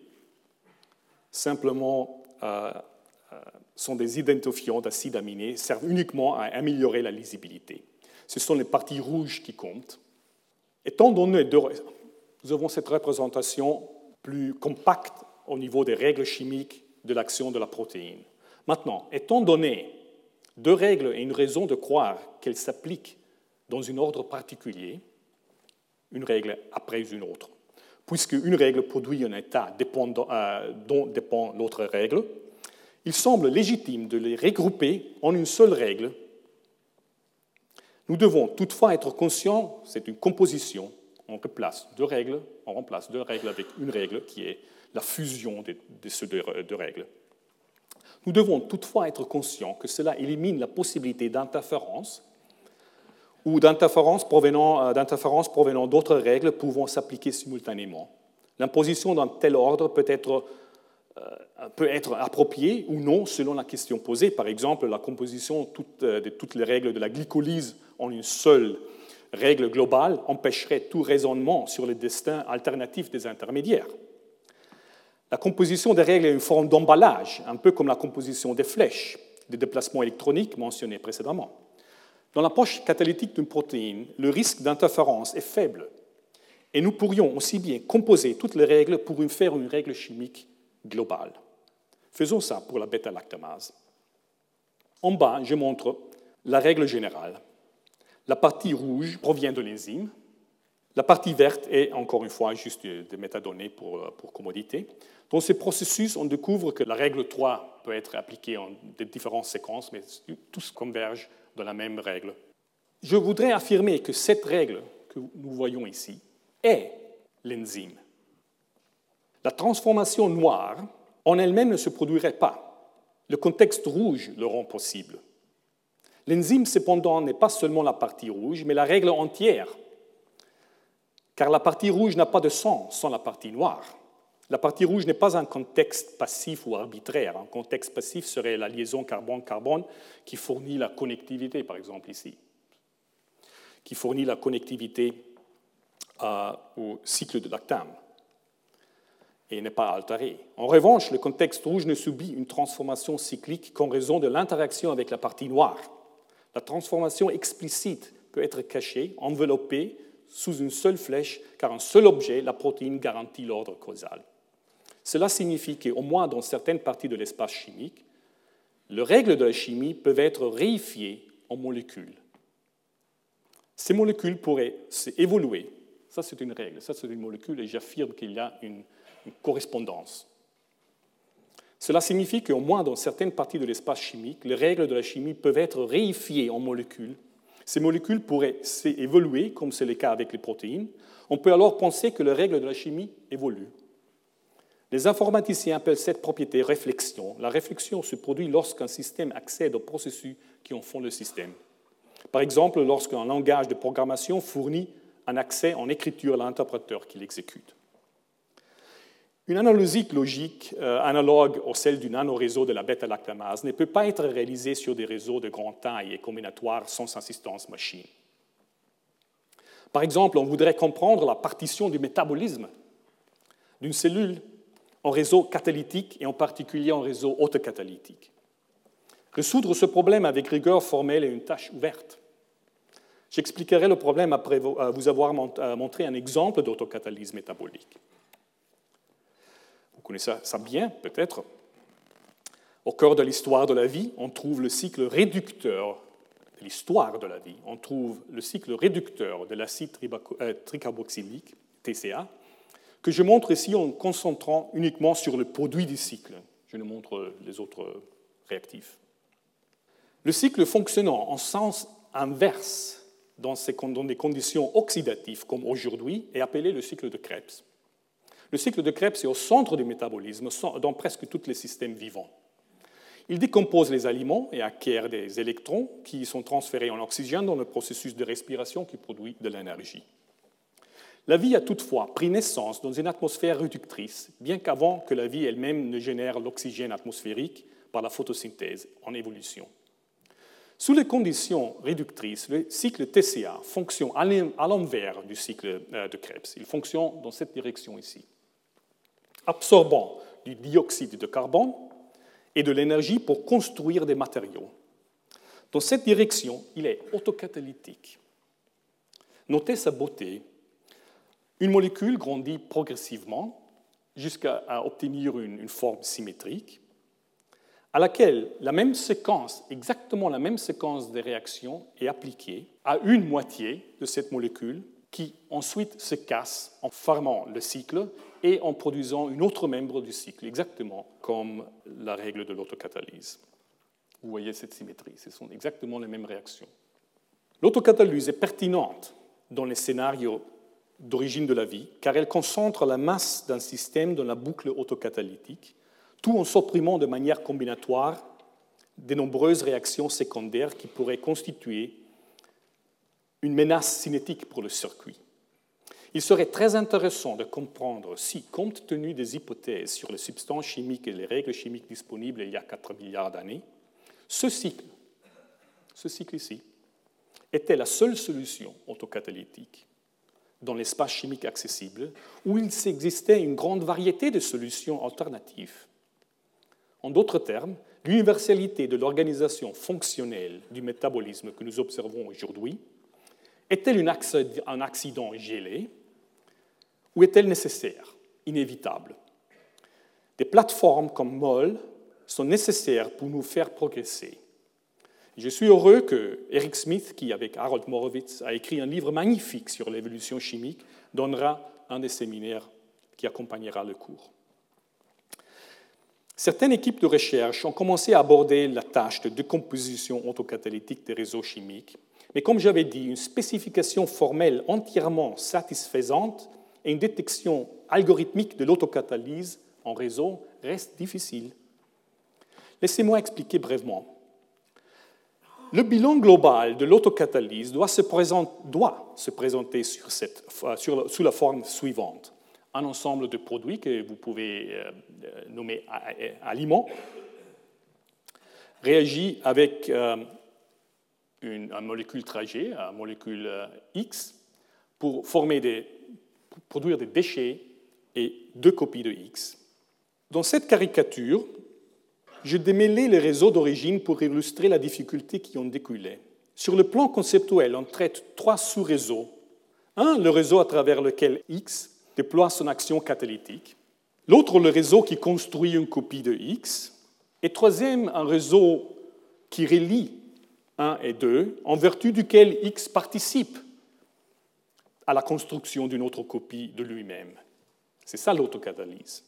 S4: simplement euh, euh, sont des identifiants d'acides aminés, servent uniquement à améliorer la lisibilité. Ce sont les parties rouges qui comptent. Étant donné que nous avons cette représentation plus compacte au niveau des règles chimiques de l'action de la protéine. Maintenant, étant donné deux règles et une raison de croire qu'elles s'appliquent dans un ordre particulier, une règle après une autre. puisque une règle produit un état euh, dont dépend l'autre règle, il semble légitime de les regrouper en une seule règle. Nous devons toutefois être conscients, c'est une composition, on remplace deux règles, on remplace deux règles avec une règle qui est la fusion de, ces deux règles. Nous devons toutefois être conscients que cela élimine la possibilité d'interférence ou d'interférences provenant, euh, provenant d'autres règles pouvant s'appliquer simultanément. L'imposition d'un tel ordre peut être, euh, peut être appropriée ou non selon la question posée. Par exemple, la composition euh, de toutes les règles de la glycolyse en une seule règle globale empêcherait tout raisonnement sur le destin alternatif des intermédiaires. La composition des règles est une forme d'emballage, un peu comme la composition des flèches, des déplacements électroniques mentionnés précédemment. Dans l'approche catalytique d'une protéine, le risque d'interférence est faible, et nous pourrions aussi bien composer toutes les règles pour faire une règle chimique globale. Faisons ça pour la bêta-lactamase. En bas, je montre la règle générale. La partie rouge provient de l'enzyme, la partie verte est, encore une fois, juste des métadonnées pour, pour commodité. Dans ce processus, on découvre que la règle 3 peut être appliquée en différentes séquences, mais tous convergent dans la même règle. Je voudrais affirmer que cette règle que nous voyons ici est l'enzyme. La transformation noire en elle-même ne se produirait pas. Le contexte rouge le rend possible. L'enzyme, cependant, n'est pas seulement la partie rouge, mais la règle entière car la partie rouge n'a pas de sens sans la partie noire. La partie rouge n'est pas un contexte passif ou arbitraire. Un contexte passif serait la liaison carbone-carbone qui fournit la connectivité, par exemple ici, qui fournit la connectivité euh, au cycle de lactame et n'est pas altéré. En revanche, le contexte rouge ne subit une transformation cyclique qu'en raison de l'interaction avec la partie noire. La transformation explicite peut être cachée, enveloppée sous une seule flèche, car un seul objet, la protéine, garantit l'ordre causal. Cela signifie qu'au moins dans certaines parties de l'espace chimique, les règles de la chimie peuvent être réifiées en molécules. Ces molécules pourraient évoluer. Ça, c'est une règle, ça, c'est une molécule, et j'affirme qu'il y a une, une correspondance. Cela signifie qu'au moins dans certaines parties de l'espace chimique, les règles de la chimie peuvent être réifiées en molécules ces molécules pourraient évoluer, comme c'est le cas avec les protéines. On peut alors penser que les règles de la chimie évoluent. Les informaticiens appellent cette propriété réflexion. La réflexion se produit lorsqu'un système accède aux processus qui en font le système. Par exemple, lorsqu'un langage de programmation fournit un accès en écriture à l'interpréteur qui l'exécute. Une analogie logique euh, analogue au celle du nanoréseau de la bêta-lactamase ne peut pas être réalisée sur des réseaux de grande taille et combinatoires sans assistance machine. Par exemple, on voudrait comprendre la partition du métabolisme d'une cellule en réseau catalytique et en particulier en réseau autocatalytique. Résoudre ce problème avec rigueur formelle est une tâche ouverte. J'expliquerai le problème après vous avoir montré un exemple d'autocatalyse métabolique connaissez ça bien peut-être. Au cœur de l'histoire de la vie, on trouve le cycle réducteur de l'histoire de la vie. On trouve le cycle réducteur de l'acide euh, tricarboxylique, TCA, que je montre ici en concentrant uniquement sur le produit du cycle. Je ne montre les autres réactifs. Le cycle fonctionnant en sens inverse dans des conditions oxydatives comme aujourd'hui est appelé le cycle de Krebs. Le cycle de Krebs est au centre du métabolisme dans presque tous les systèmes vivants. Il décompose les aliments et acquiert des électrons qui sont transférés en oxygène dans le processus de respiration qui produit de l'énergie. La vie a toutefois pris naissance dans une atmosphère réductrice, bien qu'avant que la vie elle-même ne génère l'oxygène atmosphérique par la photosynthèse en évolution. Sous les conditions réductrices, le cycle TCA fonctionne à l'envers du cycle euh, de Krebs. Il fonctionne dans cette direction ici absorbant du dioxyde de carbone et de l'énergie pour construire des matériaux. Dans cette direction, il est autocatalytique. Notez sa beauté. Une molécule grandit progressivement jusqu'à obtenir une, forme symétrique, à laquelle la même séquence, exactement la même séquence de réactions est appliquée à une moitié de cette molécule qui ensuite se casse en fermant le cycle et en produisant une autre membre du cycle, exactement comme la règle de l'autocatalyse. Vous voyez cette symétrie, ce sont exactement les mêmes réactions. L'autocatalyse est pertinente dans les scénarios d'origine de la vie, car elle concentre la masse d'un système dans la boucle autocatalytique, tout en supprimant de manière combinatoire de nombreuses réactions secondaires qui pourraient constituer une menace cinétique pour le circuit. Il serait très intéressant de comprendre si, compte tenu des hypothèses sur les substances chimiques et les règles chimiques disponibles il y a 4 milliards d'années, ce cycle, ce cycle ici, était la seule solution autocatalytique dans l'espace chimique accessible, où il existait une grande variété de solutions alternatives. En d'autres termes, l'universalité de l'organisation fonctionnelle du métabolisme que nous observons aujourd'hui est-elle un accident gelé ou est-elle nécessaire, inévitable Des plateformes comme MOL sont nécessaires pour nous faire progresser. Je suis heureux que Eric Smith, qui avec Harold Morowitz a écrit un livre magnifique sur l'évolution chimique, donnera un des séminaires qui accompagnera le cours. Certaines équipes de recherche ont commencé à aborder la tâche de décomposition autocatalytique des réseaux chimiques, mais comme j'avais dit, une spécification formelle entièrement satisfaisante et une détection algorithmique de l'autocatalyse en réseau reste difficile. Laissez-moi expliquer brièvement. Le bilan global de l'autocatalyse doit, doit se, présenter sur, sous la forme suivante. Un ensemble de produits que vous pouvez euh, nommer aliments réagit avec euh, une, molécule trajet, une molécule euh, X, pour, former des, produire des déchets et deux copies de X. Dans cette caricature, je démêlais les réseaux d'origine pour illustrer la difficulté qui en découlait. Sur le plan conceptuel, on traite trois sous-réseaux. Un, le réseau à travers lequel X déploie son action catalytique. L'autre, le réseau qui construit une copie de X. Et troisième, un réseau qui relie 1 et 2, en vertu duquel X participe à la construction d'une autre copie de lui-même. C'est ça l'autocatalyse.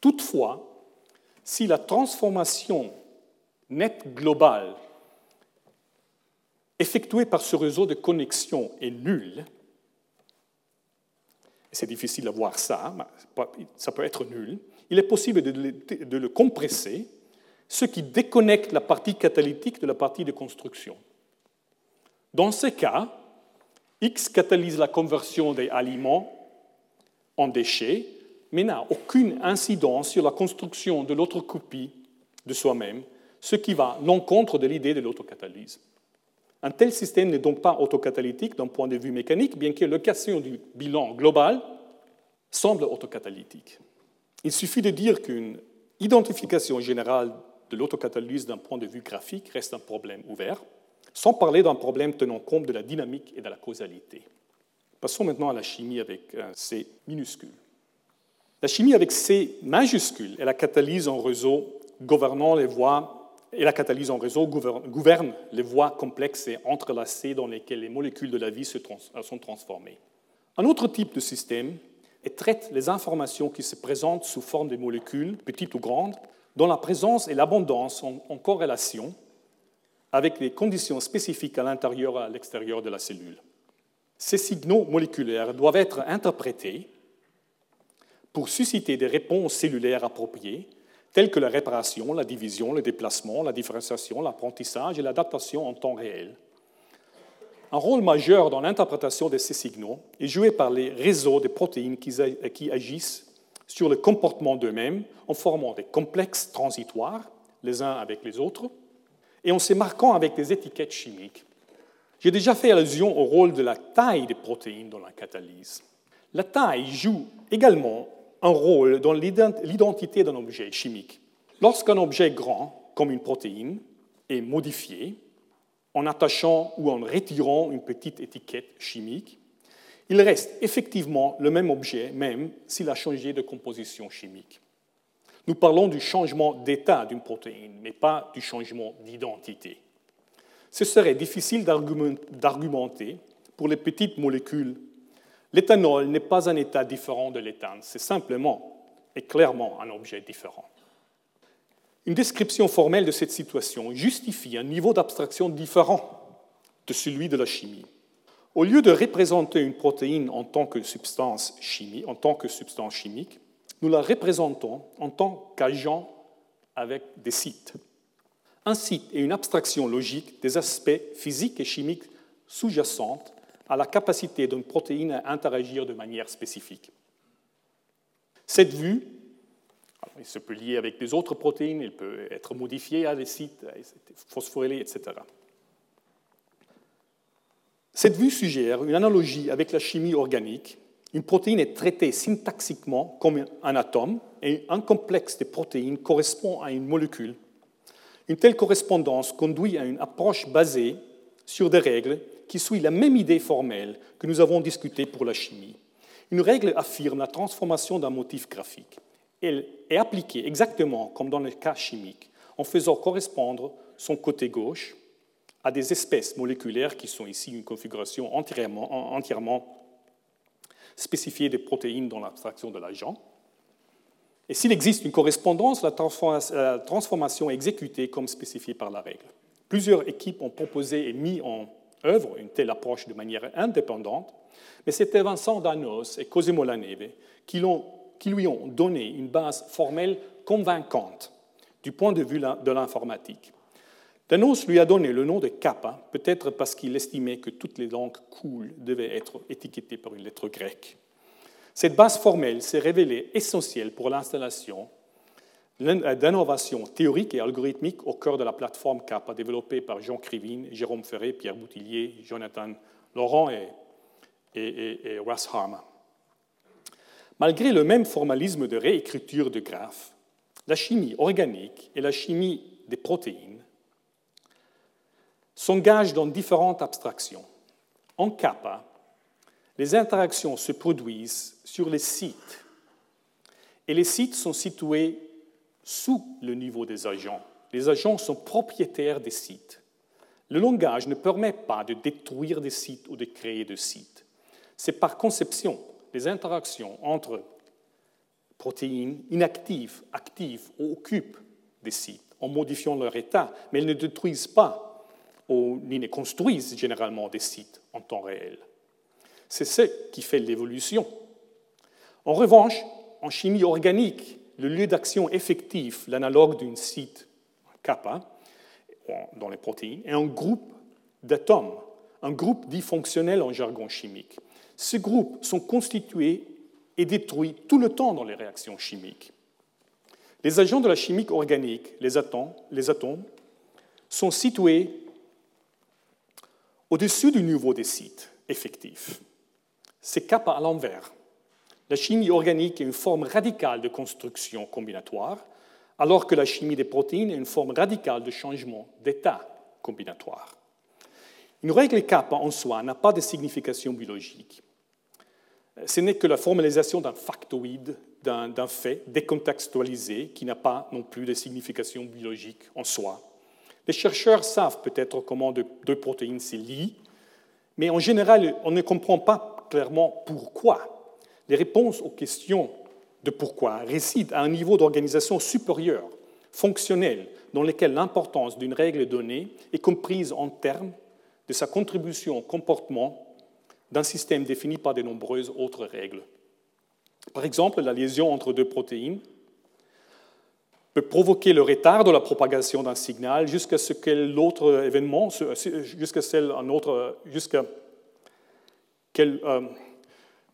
S4: Toutefois, si la transformation nette globale effectuée par ce réseau de connexion est nulle, c'est difficile de voir ça, ça peut être nul, il est possible de le compresser, ce qui déconnecte la partie catalytique de la partie de construction. Dans ce cas, X catalyse la conversion des aliments en déchets mais n'a aucune incidence sur la construction de l'autre copie de soi-même, ce qui va l'encontre de l'idée de l'autocatalyse. Un tel système n'est donc pas autocatalytique d'un point de vue mécanique, bien que l'occasion du bilan global semble autocatalytique. Il suffit de dire qu'une identification générale de l'autocatalyse d'un point de vue graphique reste un problème ouvert, sans parler d'un problème tenant compte de la dynamique et de la causalité. Passons maintenant à la chimie avec un C minuscule. La chimie avec C majuscule et la catalyse en réseau gouvernant les voies et la catalyse en réseau gouverne les voies complexes et entrelacées dans lesquelles les molécules de la vie se sont transformées. Un autre type de système traite les informations qui se présentent sous forme de molécules, petites ou grandes, dont la présence et l'abondance sont en corrélation avec les conditions spécifiques à l'intérieur et à l'extérieur de la cellule. Ces signaux moléculaires doivent être interprétés pour susciter des réponses cellulaires appropriées, telles que la réparation, la division, le déplacement, la différenciation, l'apprentissage et l'adaptation en temps réel. Un rôle majeur dans l'interprétation de ces signaux est joué par les réseaux de protéines qui agissent sur le comportement d'eux-mêmes en formant des complexes transitoires, les uns avec les autres, et en se marquant avec des étiquettes chimiques. J'ai déjà fait allusion au rôle de la taille des protéines dans la catalyse. La taille joue également un rôle dans l'identité d'un objet chimique. Lorsqu'un objet grand, comme une protéine, est modifié, en attachant ou en retirant une petite étiquette chimique, il reste effectivement le même objet, même s'il a changé de composition chimique. Nous parlons du changement d'état d'une protéine, mais pas du changement d'identité. Ce serait difficile d'argumenter pour les petites molécules L'éthanol n'est pas un état différent de l'éthane, c'est simplement et clairement un objet différent. Une description formelle de cette situation justifie un niveau d'abstraction différent de celui de la chimie. Au lieu de représenter une protéine en tant que substance chimique, en tant que substance chimique nous la représentons en tant qu'agent avec des sites. Un site est une abstraction logique des aspects physiques et chimiques sous-jacents à la capacité d'une protéine à interagir de manière spécifique. Cette vue, il se peut lier avec des autres protéines, il peut être modifié à des sites phosphorylés, etc. Cette vue suggère une analogie avec la chimie organique. Une protéine est traitée syntaxiquement comme un atome et un complexe de protéines correspond à une molécule. Une telle correspondance conduit à une approche basée sur des règles qui suivent la même idée formelle que nous avons discutée pour la chimie. Une règle affirme la transformation d'un motif graphique. Elle est appliquée exactement comme dans le cas chimique, en faisant correspondre son côté gauche à des espèces moléculaires qui sont ici une configuration entièrement, entièrement spécifiée des protéines dans l'abstraction de l'agent. Et s'il existe une correspondance, la transformation est exécutée comme spécifié par la règle. Plusieurs équipes ont proposé et mis en œuvre une telle approche de manière indépendante, mais c'était Vincent Danos et Cosimo Laneve qui, qui lui ont donné une base formelle convaincante du point de vue de l'informatique. Danos lui a donné le nom de kappa, peut-être parce qu'il estimait que toutes les langues cool devaient être étiquetées par une lettre grecque. Cette base formelle s'est révélée essentielle pour l'installation d'innovations théoriques et algorithmiques au cœur de la plateforme Kappa développée par Jean Krivine, Jérôme Ferré, Pierre Boutillier, Jonathan Laurent et, et, Harmer. Malgré le même formalisme de réécriture de graphes, la chimie organique et la chimie des protéines s'engagent dans différentes abstractions. En kappa, les interactions se produisent sur les sites, et les sites sont situés sous le niveau des agents. Les agents sont propriétaires des sites. Le langage ne permet pas de détruire des sites ou de créer des sites. C'est par conception les interactions entre protéines inactives, actives, occupent des sites en modifiant leur état, mais elles ne détruisent pas ni ne construisent généralement des sites en temps réel. C'est ce qui fait l'évolution. En revanche, en chimie organique, le lieu d'action effectif, l'analogue d'un site kappa dans les protéines, est un groupe d'atomes, un groupe dit fonctionnel en jargon chimique. Ces groupes sont constitués et détruits tout le temps dans les réactions chimiques. Les agents de la chimie organique, les atomes, les atomes sont situés au-dessus du niveau des sites effectifs. C'est kappa à l'envers. La chimie organique est une forme radicale de construction combinatoire, alors que la chimie des protéines est une forme radicale de changement d'état combinatoire. Une règle kappa en soi n'a pas de signification biologique. Ce n'est que la formalisation d'un factoïde, d'un fait décontextualisé qui n'a pas non plus de signification biologique en soi. Les chercheurs savent peut-être comment deux protéines se lient, mais en général, on ne comprend pas clairement pourquoi. Les réponses aux questions de pourquoi résident à un niveau d'organisation supérieur, fonctionnel, dans lequel l'importance d'une règle donnée est comprise en termes de sa contribution au comportement d'un système défini par de nombreuses autres règles. Par exemple, la liaison entre deux protéines peut provoquer le retard de la propagation d'un signal jusqu'à ce que l'autre événement, jusqu'à autre, jusqu'à euh,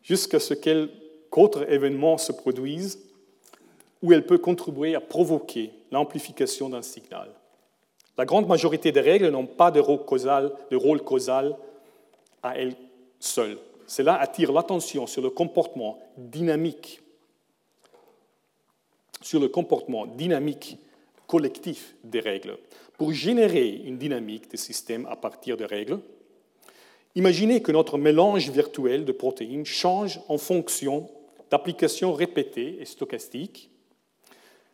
S4: jusqu'à ce qu'autre événement se produise, où elle peut contribuer à provoquer l'amplification d'un signal. La grande majorité des règles n'ont pas de rôle causal à elles seules. Cela attire l'attention sur le comportement dynamique sur le comportement dynamique collectif des règles. Pour générer une dynamique des systèmes à partir de règles, imaginez que notre mélange virtuel de protéines change en fonction d'applications répétées et stochastiques,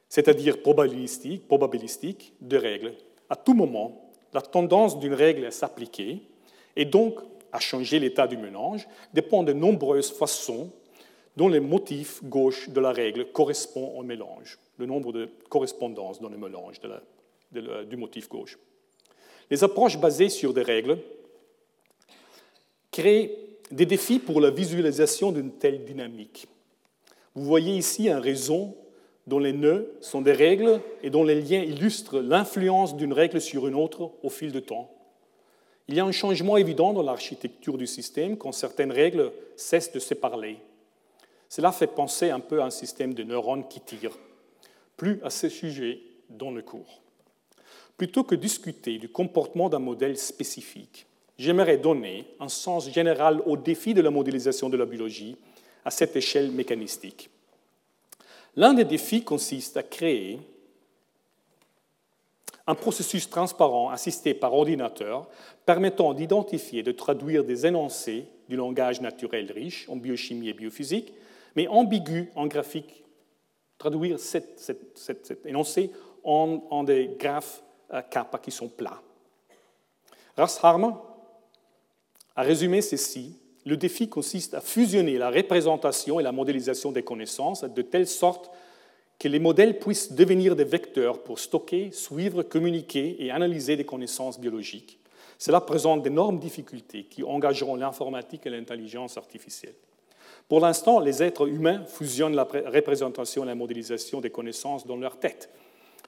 S4: c'est-à-dire probabilistiques, probabilistiques de règles. À tout moment, la tendance d'une règle à s'appliquer et donc à changer l'état du mélange dépend de nombreuses façons dont le motif gauche de la règle correspond au mélange, le nombre de correspondances dans le mélange du motif gauche. Les approches basées sur des règles créent des défis pour la visualisation d'une telle dynamique. Vous voyez ici un réseau dont les nœuds sont des règles et dont les liens illustrent l'influence d'une règle sur une autre au fil du temps. Il y a un changement évident dans l'architecture du système quand certaines règles cessent de se parler. Cela fait penser un peu à un système de neurones qui tirent. Plus à ce sujet dans le cours. Plutôt que discuter du comportement d'un modèle spécifique, j'aimerais donner un sens général au défi de la modélisation de la biologie à cette échelle mécanistique. L'un des défis consiste à créer un processus transparent assisté par ordinateur permettant d'identifier et de traduire des énoncés du langage naturel riche en biochimie et biophysique, mais ambigu en graphique, traduire cet, énoncé en, des graphes euh, kappa qui sont plats. Rasharm a résumé ceci le défi consiste à fusionner la représentation et la modélisation des connaissances de telle sorte que les modèles puissent devenir des vecteurs pour stocker, suivre, communiquer et analyser des connaissances biologiques. Cela présente d'énormes difficultés qui engageront l'informatique et l'intelligence artificielle. Pour l'instant, les êtres humains fusionnent la représentation et la modélisation des connaissances dans leur tête,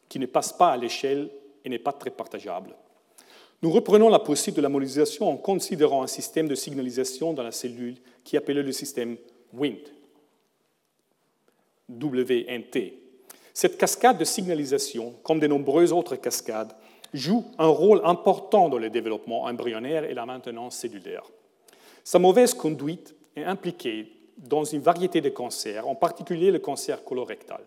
S4: qui ne passe pas à l'échelle et n'est pas très partageable. Nous reprenons la possibilité de la modélisation en considérant un système de signalisation dans la cellule qui appelé le système WINT. WNT. Cette cascade de signalisation, comme de nombreuses autres cascades, joue un rôle important dans le développement embryonnaire et la maintenance cellulaire. Sa mauvaise conduite est impliquée dans une variété de cancers, en particulier le cancer colorectal.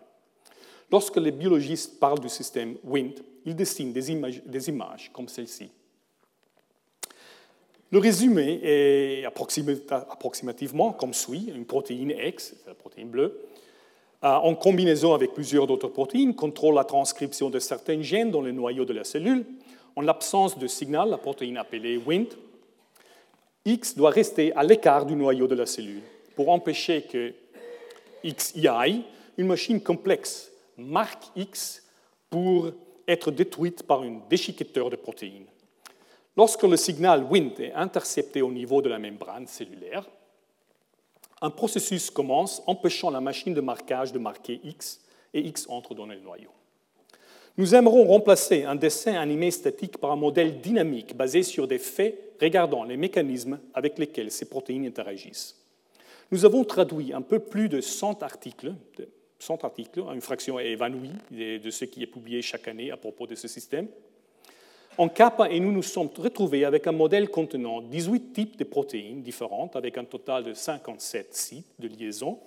S4: Lorsque les biologistes parlent du système WINT, ils dessinent des images, comme celle-ci. Le résumé est approximativement comme suit une protéine X, la protéine bleue, en combinaison avec plusieurs autres protéines, contrôle la transcription de certains gènes dans le noyau de la cellule. En l'absence de signal, la protéine appelée Wnt, X doit rester à l'écart du noyau de la cellule pour empêcher que XI, une machine complexe, marque X pour être détruite par un déchiqueteur de protéines. Lorsque le signal WINT est intercepté au niveau de la membrane cellulaire, un processus commence empêchant la machine de marquage de marquer X et X entre dans le noyau. Nous aimerons remplacer un dessin animé statique par un modèle dynamique basé sur des faits regardant les mécanismes avec lesquels ces protéines interagissent. Nous avons traduit un peu plus de 100 articles, 100 articles une fraction évanouie de ce qui est publié chaque année à propos de ce système, en kappa, et nous nous sommes retrouvés avec un modèle contenant 18 types de protéines différentes, avec un total de 57 sites de liaison,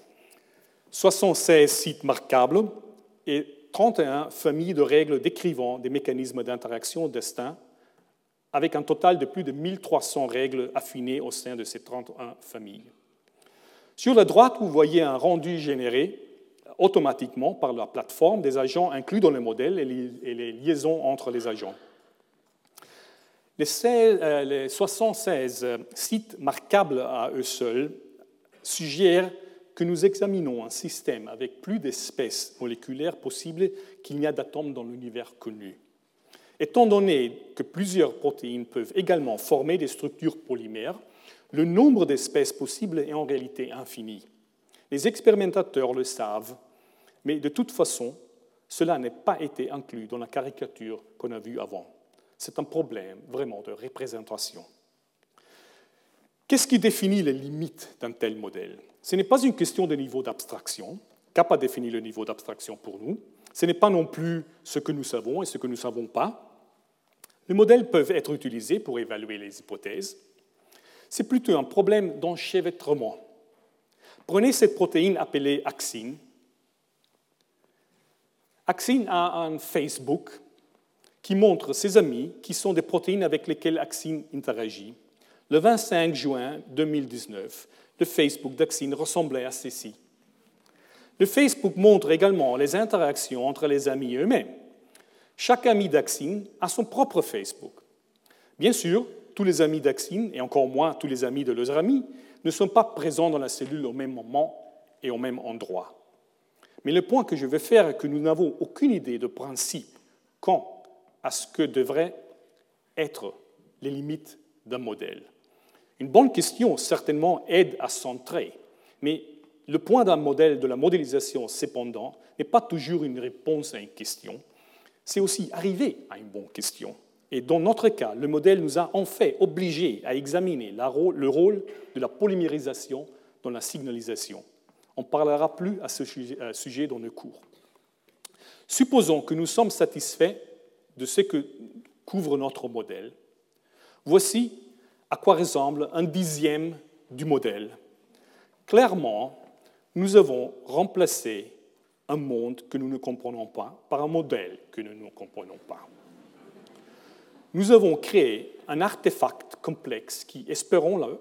S4: 76 sites marquables et 31 familles de règles décrivant des mécanismes d'interaction distincts, avec un total de plus de 1300 règles affinées au sein de ces 31 familles. Sur la droite, vous voyez un rendu généré automatiquement par la plateforme des agents inclus dans le modèle et les liaisons entre les agents. Les, 76 euh, sites marquables à eux seuls suggèrent que nous examinons un système avec plus d'espèces moléculaires possibles qu'il n'y a d'atomes dans l'univers connu. Étant donné que plusieurs protéines peuvent également former des structures polymères, le nombre d'espèces possibles est en réalité infini. Les expérimentateurs le savent, mais de toute façon, cela n'a pas été inclus dans la caricature qu'on a vue avant. C'est un problème vraiment de représentation. Qu'est-ce qui définit les limites d'un tel modèle? Ce n'est pas une question de niveau d'abstraction. Kappa définit le niveau d'abstraction pour nous. Ce n'est pas non plus ce que nous savons et ce que nous ne savons pas. Les modèles peuvent être utilisés pour évaluer les hypothèses. C'est plutôt un problème d'enchevêtrement. Prenez cette protéine appelée axine. Axine a un Facebook qui montre ses amis qui sont des protéines avec lesquelles Axine interagit. Le 25 juin 2019, le Facebook d'Axine ressemblait à ceci. Le Facebook montre également les interactions entre les amis eux-mêmes. Chaque ami d'Axine a son propre Facebook. Bien sûr, tous les amis d'Axine, et encore moins tous les amis de leurs amis, ne sont pas présents dans la cellule au même moment et au même endroit. Mais le point que je veux faire est que nous n'avons aucune idée de principe quant à ce que devraient être les limites d'un modèle. Une bonne question, certainement, aide à centrer, mais le point d'un modèle, de la modélisation, cependant, n'est pas toujours une réponse à une question, c'est aussi arriver à une bonne question. Et dans notre cas, le modèle nous a en fait obligés à examiner le rôle de la polymérisation dans la signalisation. On ne parlera plus à ce sujet dans le cours. Supposons que nous sommes satisfaits de ce que couvre notre modèle. Voici à quoi ressemble un dixième du modèle. Clairement, nous avons remplacé un monde que nous ne comprenons pas par un modèle que nous ne comprenons pas. Nous avons créé un artefact complexe qui, espérons-le,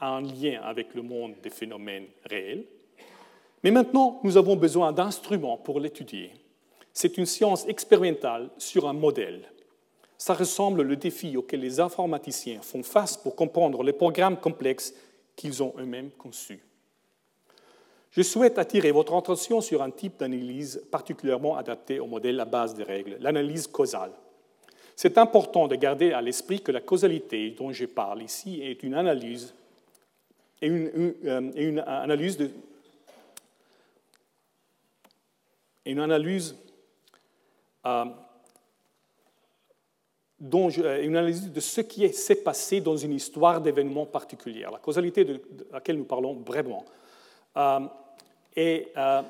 S4: a un lien avec le monde des phénomènes réels. Mais maintenant, nous avons besoin d'instruments pour l'étudier. C'est une science expérimentale sur un modèle. Ça ressemble au défi auquel les informaticiens font face pour comprendre les programmes complexes qu'ils ont eux-mêmes conçus. Je souhaite attirer votre attention sur un type d'analyse particulièrement adapté au modèle à base des règles, l'analyse causale. C'est important de garder à l'esprit que la causalité dont je parle ici est une analyse, une, une, euh, analyse de, une analyse euh, dont euh, une analyse de ce qui s'est passé dans une histoire d'événements particulière, la causalité de, laquelle nous parlons brièvement, euh, et euh,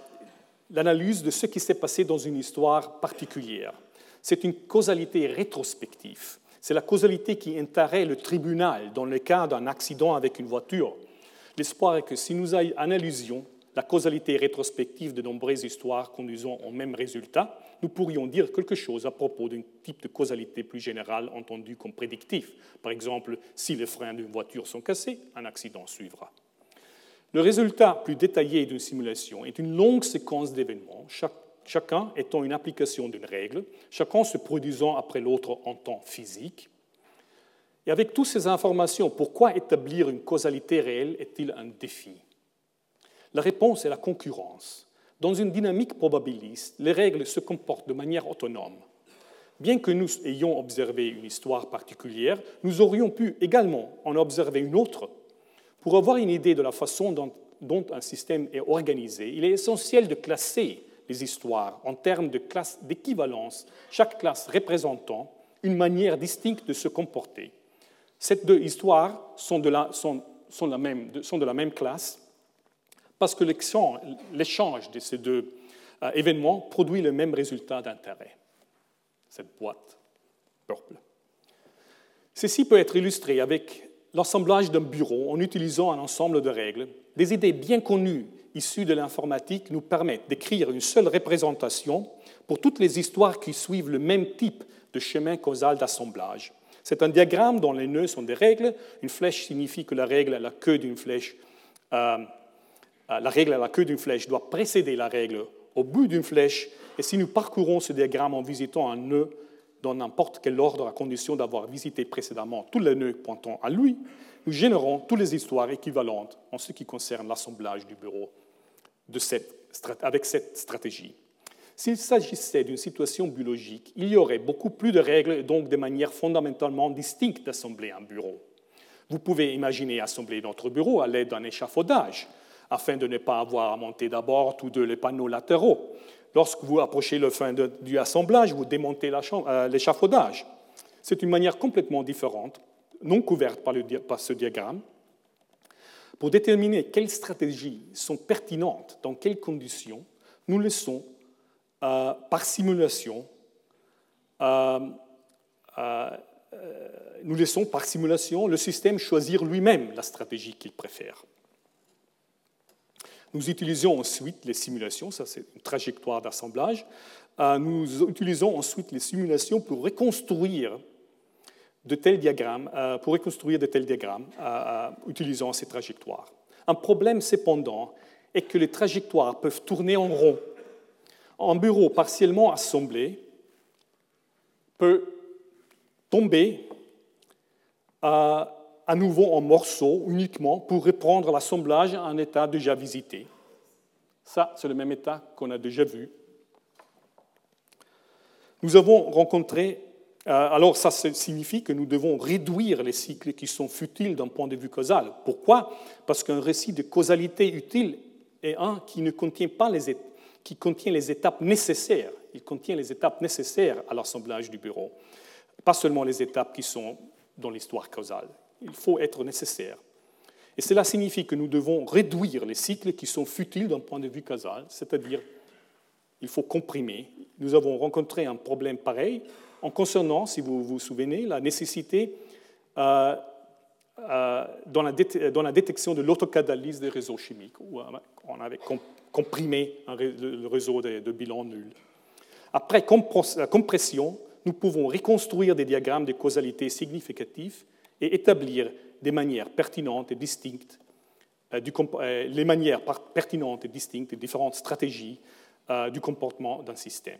S4: l'analyse de ce qui s'est passé dans une histoire particulière. C'est une causalité rétrospective. C'est la causalité qui intéresse le tribunal dans le cas d'un accident avec une voiture. L'espoir est que si nous analysions la causalité rétrospective de nombreuses histoires conduisant au même résultat, nous pourrions dire quelque chose à propos d'un type de causalité plus générale entendu comme prédictif. Par exemple, si les freins d'une voiture sont cassés, un accident suivra. Le résultat plus détaillé d'une simulation est une longue séquence d'événements, chacun étant une application d'une règle, chacun se produisant après l'autre en temps physique. Et avec toutes ces informations, pourquoi établir une causalité réelle est-il un défi? La réponse est la concurrence. Dans une dynamique probabiliste, les règles se comportent de manière autonome. Bien que nous ayons observé une histoire particulière, nous aurions pu également en observer une autre. Pour avoir une idée de la façon dont, un système est organisé, il est essentiel de classer les histoires en termes de classes d'équivalence, chaque classe représentant une manière distincte de se comporter. Ces deux histoires sont de la, même classe parce que l'échange de ces deux euh, événements produit le même résultat d'intérêt, cette boîte purple. Ceci peut être illustré avec l'assemblage d'un bureau en utilisant un ensemble de règles. Des idées bien connues issues de l'informatique nous permettent d'écrire une seule représentation pour toutes les histoires qui suivent le même type de chemin causal d'assemblage. C'est un diagramme dont les nœuds sont des règles. Une flèche signifie que la règle a la queue d'une flèche euh, euh, la règle à la queue d'une flèche doit précéder la règle au bout d'une flèche, et si nous parcourons ce diagramme en visitant un nœud dans n'importe quel ordre à condition d'avoir visité précédemment tous les nœuds pointant à lui, nous générons toutes les histoires équivalentes en ce qui concerne l'assemblage du bureau avec cette stratégie. S'il s'agissait d'une situation biologique, il y aurait beaucoup plus de règles et donc de manières fondamentalement distinctes d'assembler un bureau. Vous pouvez imaginer assembler notre bureau à l'aide d'un échafaudage, afin de ne pas avoir à monter d'abord tous les panneaux latéraux. Lorsque vous approchez le fin du assemblage, vous démontez euh, l'échafaudage. C'est une manière complètement différente, non couverte par ce diagramme. Pour déterminer quelles stratégies sont pertinentes dans quelles conditions, nous laissons euh, par simulation euh, nous laissons par simulation le système choisir lui-même la stratégie qu'il préfère. Nous utilisons ensuite les simulations, ça c'est une trajectoire d'assemblage. Euh, nous utilisons ensuite les simulations pour reconstruire de tels diagrammes, euh, pour reconstruire de tels diagrammes euh, utilisant ces trajectoires. Un problème cependant est que les trajectoires peuvent tourner en rond. Un bureau partiellement assemblé peut tomber à, nouveau en morceaux uniquement pour reprendre l'assemblage à un état déjà visité. Ça, c'est le même état qu'on a déjà vu. Nous avons rencontré, euh, alors ça signifie que nous devons réduire les cycles qui sont futiles d'un point de vue causal. Pourquoi? Parce qu'un récit de causalité utile est un qui ne contient pas les, qui contient les étapes nécessaires. Il contient les étapes nécessaires à l'assemblage du bureau, pas seulement les étapes qui sont dans l'histoire causale. Il faut être nécessaire. Et cela signifie que nous devons réduire les cycles qui sont futiles d'un point de vue causal, c'est-à-dire il faut comprimer. Nous avons rencontré un problème pareil en concernant, si vous vous souvenez, la nécessité euh, euh, dans, la la détection de l'autocatalyse des réseaux chimiques, où euh, on avait comprimé le réseau de, bilan nul. Après compression, nous pouvons reconstruire des diagrammes de causalité significatifs et établir des manières pertinentes et distinctes, les manières pertinentes et distinctes des différentes stratégies du comportement d'un système.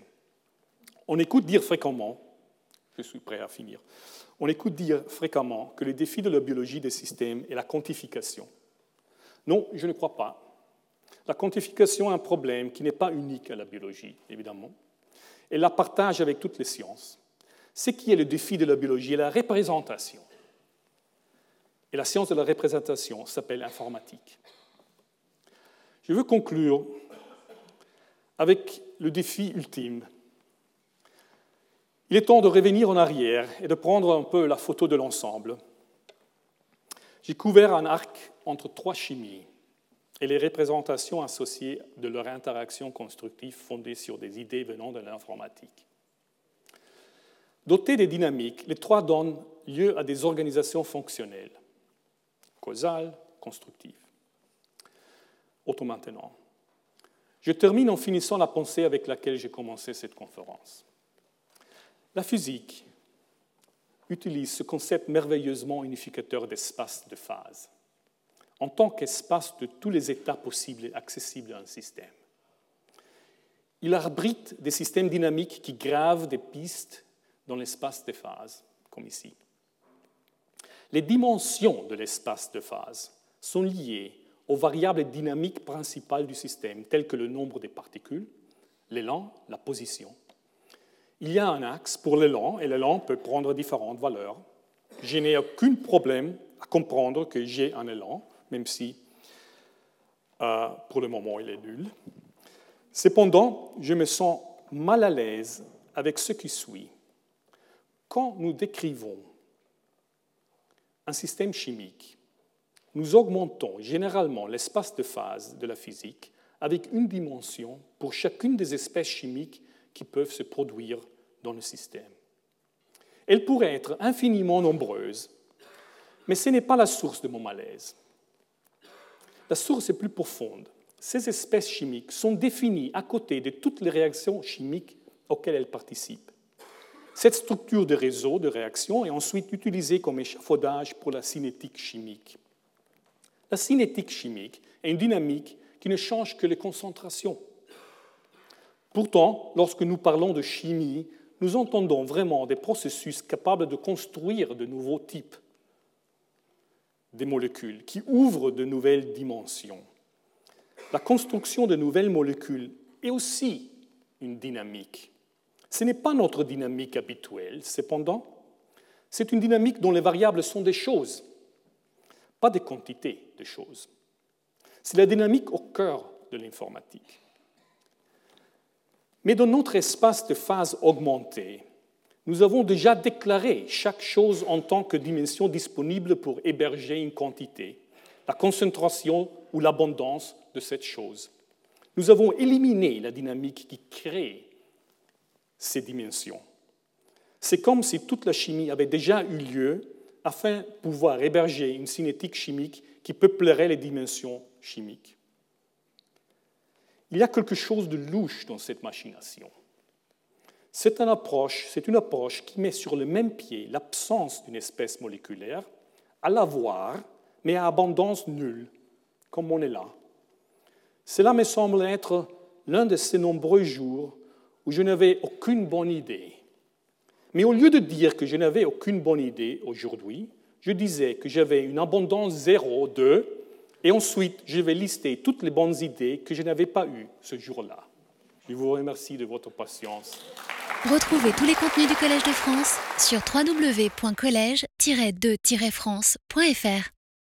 S4: On écoute dire fréquemment, je suis prêt à finir, on écoute dire fréquemment que le défi de la biologie des systèmes est la quantification. Non, je ne crois pas. La quantification est un problème qui n'est pas unique à la biologie, évidemment. Elle la partage avec toutes les sciences. Ce qui est le défi de la biologie est la représentation. Et la science de la représentation s'appelle informatique. Je veux conclure avec le défi ultime. Il est temps de revenir en arrière et de prendre un peu la photo de l'ensemble. J'ai couvert un arc entre trois chimies et les représentations associées de leur interaction constructive fondée sur des idées venant de l'informatique. Dotés des dynamiques, les trois donnent lieu à des organisations fonctionnelles causale, constructive. Auto maintenant. Je termine en finissant la pensée avec laquelle j'ai commencé cette conférence. La physique utilise ce concept merveilleusement unificateur d'espace de phase en tant qu'espace de tous les états possibles et accessibles à un système. Il arbitre des systèmes dynamiques qui gravent des pistes dans l'espace des phases, comme ici. Les dimensions de l'espace de phase sont liées aux variables dynamiques principales du système, telles que le nombre des particules, l'élan, la position. Il y a un axe pour l'élan, et l'élan peut prendre différentes valeurs. Je n'ai aucun problème à comprendre que j'ai un élan, même si euh, pour le moment il est nul. Cependant, je me sens mal à l'aise avec ce qui suit. Quand nous décrivons un système chimique, nous augmentons généralement l'espace de phase de la physique avec une dimension pour chacune des espèces chimiques qui peuvent se produire dans le système. Elles pourraient être infiniment nombreuses, mais ce n'est pas la source de mon malaise. La source est plus profonde. Ces espèces chimiques sont définies à côté de toutes les réactions chimiques auxquelles elles participent. Cette structure de réseau de réaction est ensuite utilisée comme échafaudage pour la cinétique chimique. La cinétique chimique est une dynamique qui ne change que les concentrations. Pourtant, lorsque nous parlons de chimie, nous entendons vraiment des processus capables de construire de nouveaux types des molécules, qui ouvrent de nouvelles dimensions. La construction de nouvelles molécules est aussi une dynamique. Ce n'est pas notre dynamique habituelle, cependant, c'est une dynamique dont les variables sont des choses, pas des quantités de choses. C'est la dynamique au cœur de l'informatique. Mais dans notre espace de phase augmentée, nous avons déjà déclaré chaque chose en tant que dimension disponible pour héberger une quantité, la concentration ou l'abondance de cette chose. Nous avons éliminé la dynamique qui crée ces dimensions. C'est comme si toute la chimie avait déjà eu lieu afin de pouvoir héberger une cinétique chimique qui peuplerait les dimensions chimiques. Il y a quelque chose de louche dans cette machination. C'est une approche, qui met sur le même pied l'absence d'une espèce moléculaire, à l'avoir, mais à abondance nulle, comme on est là. Cela me semble être l'un de ces nombreux jours où je n'avais aucune bonne idée. Mais au lieu de dire que je n'avais aucune bonne idée aujourd'hui, je disais que j'avais une abondance zéro de, et ensuite je vais lister toutes les bonnes idées que je n'avais pas eues ce jour-là. Je vous remercie de votre patience.
S1: Retrouvez tous les contenus du Collège de France sur www.colège-2-france.fr.